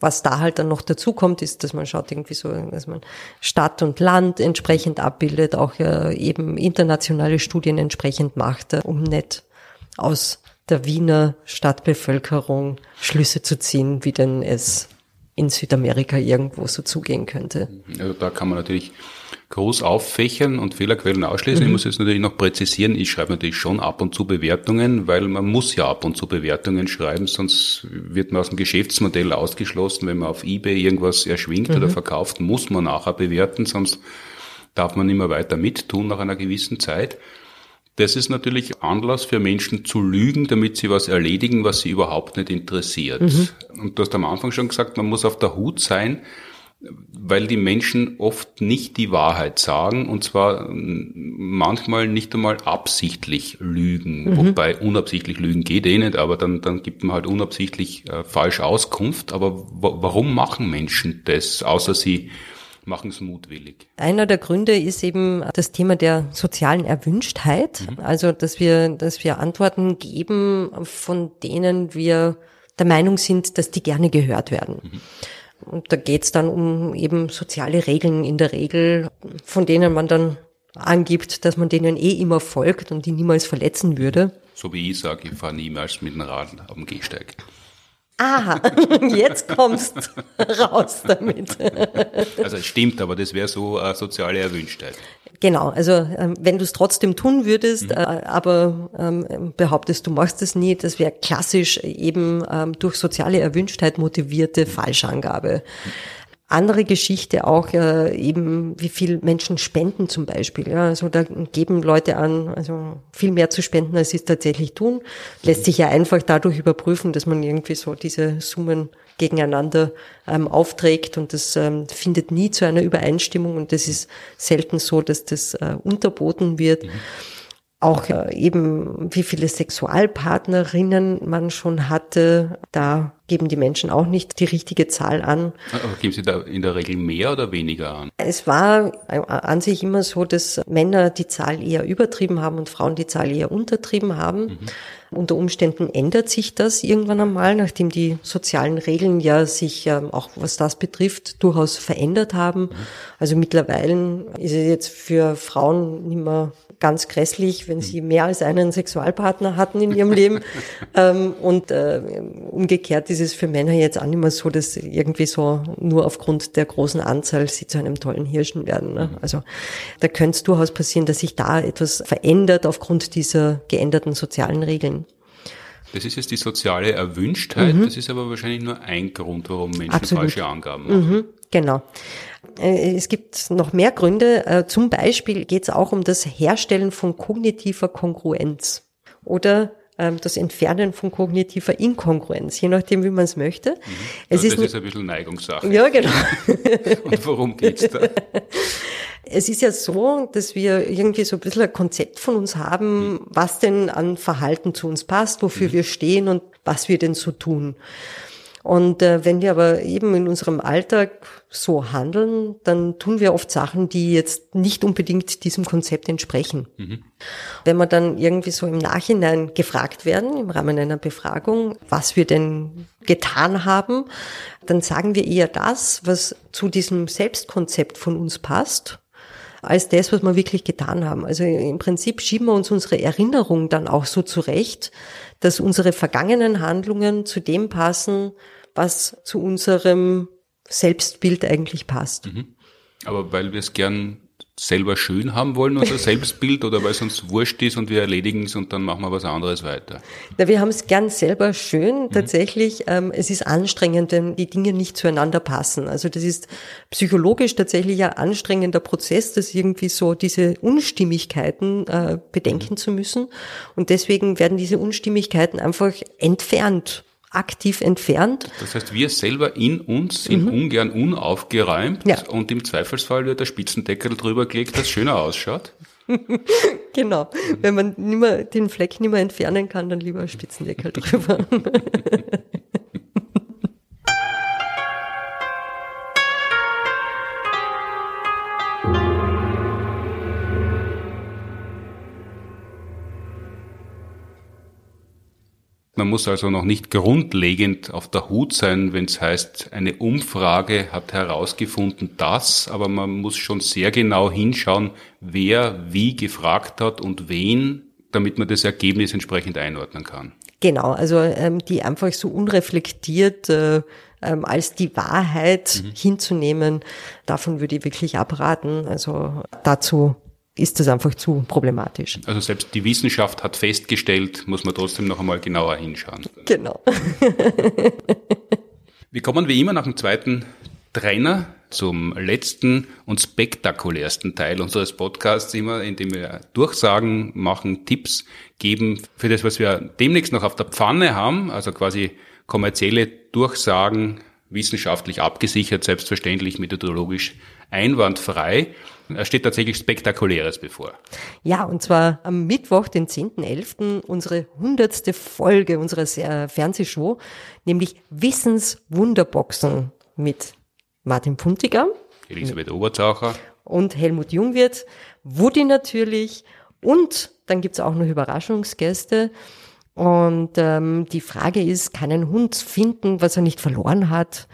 was da halt dann noch dazu kommt, ist, dass man schaut irgendwie so, dass man Stadt und Land entsprechend abbildet, auch äh, eben internationale Studien entsprechend macht, äh, um nicht aus der Wiener Stadtbevölkerung Schlüsse zu ziehen, wie denn es in Südamerika irgendwo so zugehen könnte. Also da kann man natürlich groß auffächern und Fehlerquellen ausschließen. Mhm. Ich muss jetzt natürlich noch präzisieren, ich schreibe natürlich schon ab und zu Bewertungen, weil man muss ja ab und zu Bewertungen schreiben, sonst wird man aus dem Geschäftsmodell ausgeschlossen. Wenn man auf Ebay irgendwas erschwingt mhm. oder verkauft, muss man nachher bewerten, sonst darf man immer weiter mittun nach einer gewissen Zeit. Das ist natürlich Anlass für Menschen zu lügen, damit sie was erledigen, was sie überhaupt nicht interessiert. Mhm. Und du hast am Anfang schon gesagt, man muss auf der Hut sein, weil die Menschen oft nicht die Wahrheit sagen und zwar manchmal nicht einmal absichtlich lügen, mhm. wobei unabsichtlich lügen geht eh nicht, aber dann, dann gibt man halt unabsichtlich äh, falsch Auskunft. Aber warum machen Menschen das, außer sie machen es mutwillig? Einer der Gründe ist eben das Thema der sozialen Erwünschtheit. Mhm. Also, dass wir, dass wir Antworten geben, von denen wir der Meinung sind, dass die gerne gehört werden. Mhm. Und da geht es dann um eben soziale Regeln in der Regel, von denen man dann angibt, dass man denen eh immer folgt und die niemals verletzen würde. So wie ich sage, ich fahre niemals mit dem Rad am Gehsteig. Aha, jetzt kommst raus damit. Also es stimmt, aber das wäre so eine soziale Erwünschtheit. Genau, also ähm, wenn du es trotzdem tun würdest, mhm. äh, aber ähm, behauptest, du machst es nie, das wäre klassisch eben ähm, durch soziale Erwünschtheit motivierte Falschangabe. Andere Geschichte auch äh, eben, wie viel Menschen spenden zum Beispiel. Ja, also da geben Leute an, also viel mehr zu spenden, als sie es tatsächlich tun. Lässt sich ja einfach dadurch überprüfen, dass man irgendwie so diese Summen gegeneinander ähm, aufträgt und das ähm, findet nie zu einer Übereinstimmung und das ist selten so, dass das äh, unterboten wird. Mhm auch äh, eben, wie viele Sexualpartnerinnen man schon hatte. Da geben die Menschen auch nicht die richtige Zahl an. Aber geben Sie da in der Regel mehr oder weniger an? Es war äh, an sich immer so, dass Männer die Zahl eher übertrieben haben und Frauen die Zahl eher untertrieben haben. Mhm. Unter Umständen ändert sich das irgendwann einmal, nachdem die sozialen Regeln ja sich ähm, auch was das betrifft durchaus verändert haben. Mhm. Also mittlerweile ist es jetzt für Frauen nicht mehr ganz grässlich, wenn sie mehr als einen Sexualpartner hatten in ihrem Leben. ähm, und äh, umgekehrt ist es für Männer jetzt auch nicht mehr so, dass irgendwie so nur aufgrund der großen Anzahl sie zu einem tollen Hirschen werden. Ne? Also da könnte es durchaus passieren, dass sich da etwas verändert aufgrund dieser geänderten sozialen Regeln. Das ist jetzt die soziale Erwünschtheit. Mhm. Das ist aber wahrscheinlich nur ein Grund, warum Menschen Absolut. falsche Angaben machen. Mhm, genau. Äh, es gibt noch mehr Gründe. Äh, zum Beispiel geht es auch um das Herstellen von kognitiver Kongruenz oder ähm, das Entfernen von kognitiver Inkongruenz, je nachdem, wie man es möchte. Mhm. Es ja, ist das ist ein bisschen Neigungssache. Ja, genau. Und worum geht's da? Es ist ja so, dass wir irgendwie so ein bisschen ein Konzept von uns haben, mhm. was denn an Verhalten zu uns passt, wofür mhm. wir stehen und was wir denn so tun. Und äh, wenn wir aber eben in unserem Alltag so handeln, dann tun wir oft Sachen, die jetzt nicht unbedingt diesem Konzept entsprechen. Mhm. Wenn wir dann irgendwie so im Nachhinein gefragt werden, im Rahmen einer Befragung, was wir denn getan haben, dann sagen wir eher das, was zu diesem Selbstkonzept von uns passt als das, was wir wirklich getan haben. Also im Prinzip schieben wir uns unsere Erinnerung dann auch so zurecht, dass unsere vergangenen Handlungen zu dem passen, was zu unserem Selbstbild eigentlich passt. Mhm. Aber weil wir es gern selber schön haben wollen, unser Selbstbild, oder weil es uns wurscht ist und wir erledigen es und dann machen wir was anderes weiter? Na, wir haben es gern selber schön. Mhm. Tatsächlich, ähm, es ist anstrengend, wenn die Dinge nicht zueinander passen. Also das ist psychologisch tatsächlich ein anstrengender Prozess, das irgendwie so diese Unstimmigkeiten äh, bedenken mhm. zu müssen. Und deswegen werden diese Unstimmigkeiten einfach entfernt aktiv entfernt. Das heißt, wir selber in uns sind mhm. ungern unaufgeräumt ja. und im Zweifelsfall wird der Spitzendeckel drüber gelegt, das schöner ausschaut. genau. Wenn man nimmer, den Fleck nicht mehr entfernen kann, dann lieber Spitzendeckel drüber. Man muss also noch nicht grundlegend auf der Hut sein, wenn es heißt, eine Umfrage hat herausgefunden das, aber man muss schon sehr genau hinschauen, wer wie gefragt hat und wen, damit man das Ergebnis entsprechend einordnen kann. Genau, also ähm, die einfach so unreflektiert äh, ähm, als die Wahrheit mhm. hinzunehmen, davon würde ich wirklich abraten. Also dazu ist das einfach zu problematisch. Also selbst die Wissenschaft hat festgestellt, muss man trotzdem noch einmal genauer hinschauen. Genau. wir kommen wie immer nach dem zweiten Trainer zum letzten und spektakulärsten Teil unseres Podcasts immer, in dem wir Durchsagen machen, Tipps geben für das, was wir demnächst noch auf der Pfanne haben, also quasi kommerzielle Durchsagen, wissenschaftlich abgesichert, selbstverständlich methodologisch einwandfrei. Es steht tatsächlich Spektakuläres bevor. Ja, und zwar am Mittwoch, den 10.11., unsere hundertste Folge unserer Fernsehshow, nämlich Wissenswunderboxen mit Martin Puntiger. Elisabeth Oberzaucher. Und Helmut Jungwirth, Woody natürlich. Und dann gibt's auch noch Überraschungsgäste. Und ähm, die Frage ist, kann ein Hund finden, was er nicht verloren hat?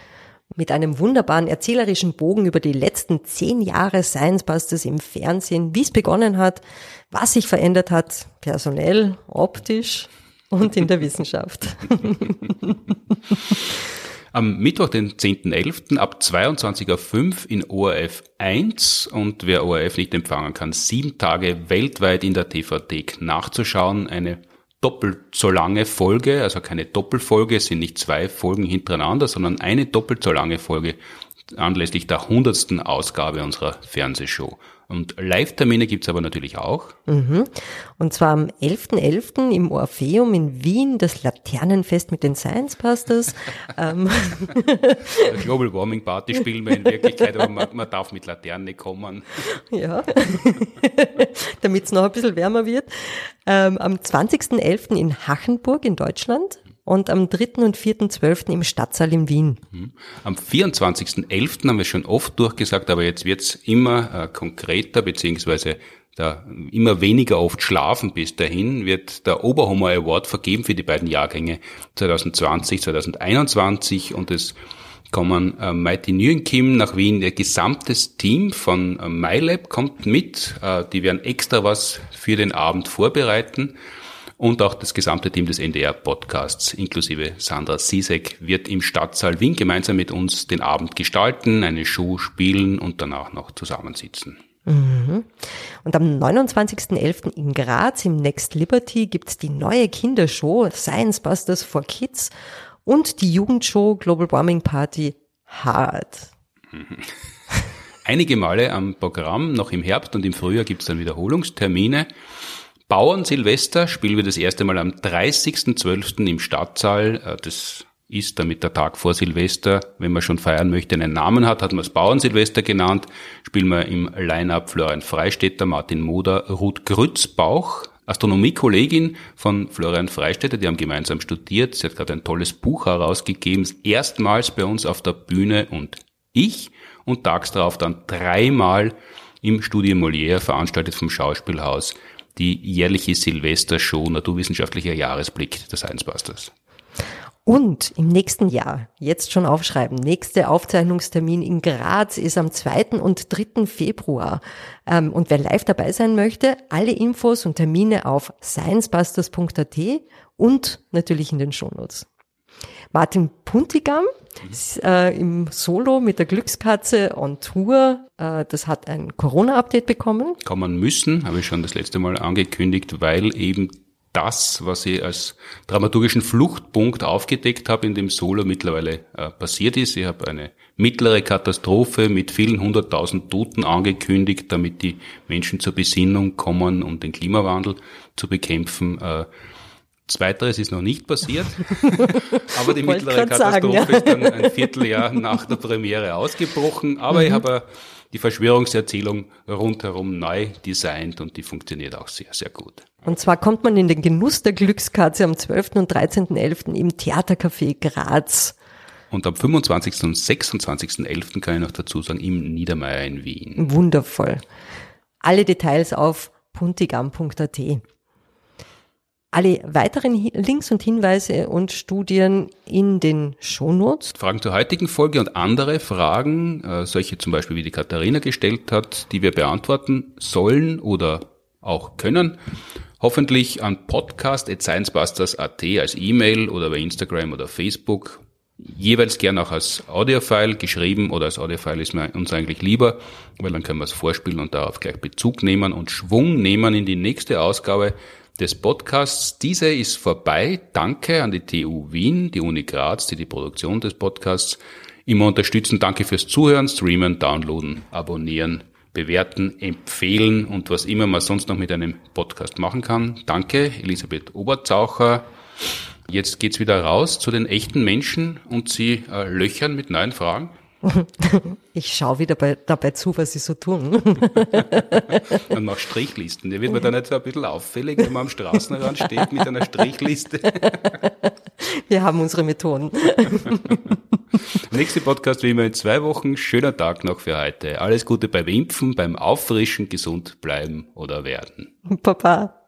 Mit einem wunderbaren erzählerischen Bogen über die letzten zehn Jahre Science Busters im Fernsehen, wie es begonnen hat, was sich verändert hat, personell, optisch und in der Wissenschaft. Am Mittwoch, den 10.11. ab 22.05 Uhr in ORF 1 und wer ORF nicht empfangen kann, sieben Tage weltweit in der TV-Thek nachzuschauen. Eine doppelt so lange Folge, also keine Doppelfolge, es sind nicht zwei Folgen hintereinander, sondern eine doppelt so lange Folge anlässlich der hundertsten Ausgabe unserer Fernsehshow. Und Live-Termine gibt's aber natürlich auch. Mhm. Und zwar am 11.11. .11. im Orpheum in Wien, das Laternenfest mit den Science Busters. Ähm. Global Warming Party spielen wir in Wirklichkeit, aber man, man darf mit Laterne kommen. Ja, damit es noch ein bisschen wärmer wird. Ähm, am 20.11. in Hachenburg in Deutschland und am 3. und 4.12. im Stadtsaal in Wien. Mhm. Am 24.11. haben wir schon oft durchgesagt, aber jetzt wird's immer äh, konkreter, beziehungsweise da immer weniger oft schlafen bis dahin, wird der Oberhomer Award vergeben für die beiden Jahrgänge 2020, 2021 und es kommen äh, Mighty Nguyen Kim nach Wien. Der gesamtes Team von äh, MyLab kommt mit. Äh, die werden extra was für den Abend vorbereiten und auch das gesamte Team des NDR-Podcasts, inklusive Sandra Sisek, wird im Stadtsaal Wien gemeinsam mit uns den Abend gestalten, eine Show spielen und danach noch zusammensitzen. Mhm. Und am 29.11. in Graz im Next Liberty gibt's die neue Kindershow Science Busters for Kids und die Jugendshow Global Warming Party Hard. Einige Male am Programm, noch im Herbst und im Frühjahr gibt's dann Wiederholungstermine. Bauern Silvester spielen wir das erste Mal am 30.12. im Stadtsaal. Äh, das ist, damit der Tag vor Silvester, wenn man schon feiern möchte, einen Namen hat, hat man es Bauern Silvester genannt. Spielen wir im Line-Up Florian Freistetter, Martin Moder, Ruth Grützbauch, Astronomiekollegin von Florian Freistetter, die haben gemeinsam studiert. Sie hat gerade ein tolles Buch herausgegeben, erstmals bei uns auf der Bühne und ich und tags darauf dann dreimal im Studio Molière veranstaltet vom Schauspielhaus die jährliche Silvestershow Naturwissenschaftlicher Jahresblick des Science Busters. Und im nächsten Jahr, jetzt schon aufschreiben, nächste Aufzeichnungstermin in Graz ist am 2. und 3. Februar. Ähm, und wer live dabei sein möchte, alle Infos und Termine auf sciencebusters.at und natürlich in den Shownotes. Martin Puntigam ist, äh, im Solo mit der Glückskatze on Tour. Äh, das hat ein Corona-Update bekommen. Kommen müssen, habe ich schon das letzte Mal angekündigt, weil eben das, was ich als dramaturgischen Fluchtpunkt aufgedeckt habe in dem Solo mittlerweile äh, passiert ist. Ich habe eine mittlere Katastrophe mit vielen hunderttausend Toten angekündigt, damit die Menschen zur Besinnung kommen, um den Klimawandel zu bekämpfen. Äh, Zweiteres ist noch nicht passiert, aber die mittlere Katastrophe sagen, ja. ist dann ein Vierteljahr nach der Premiere ausgebrochen. Aber mhm. ich habe die Verschwörungserzählung rundherum neu designt und die funktioniert auch sehr, sehr gut. Und zwar kommt man in den Genuss der Glückskatze am 12. und 13.11. im Theatercafé Graz. Und am 25. und 26.11. kann ich noch dazu sagen, im Niedermeier in Wien. Wundervoll. Alle Details auf puntigam.at. Alle weiteren Links und Hinweise und Studien in den Shownotes. Fragen zur heutigen Folge und andere Fragen, äh, solche zum Beispiel wie die Katharina gestellt hat, die wir beantworten sollen oder auch können, hoffentlich an podcast.sciencebusters.at als E-Mail oder bei Instagram oder Facebook. Jeweils gern auch als Audiofile geschrieben oder als Audiofile ist mir uns eigentlich lieber, weil dann können wir es vorspielen und darauf gleich Bezug nehmen und Schwung nehmen in die nächste Ausgabe des Podcasts. Diese ist vorbei. Danke an die TU Wien, die Uni Graz, die die Produktion des Podcasts immer unterstützen. Danke fürs Zuhören, Streamen, Downloaden, Abonnieren, Bewerten, Empfehlen und was immer man sonst noch mit einem Podcast machen kann. Danke, Elisabeth Oberzaucher. Jetzt geht's wieder raus zu den echten Menschen und sie äh, löchern mit neuen Fragen. Ich schaue wieder bei, dabei zu, was sie so tun. Und mach Strichlisten. Der wird mir dann nicht so ein bisschen auffällig, wenn man am Straßenrand steht mit einer Strichliste. Wir haben unsere Methoden. Nächste Podcast wie immer in zwei Wochen. Schöner Tag noch für heute. Alles Gute beim Impfen, beim Auffrischen, gesund bleiben oder werden. Papa.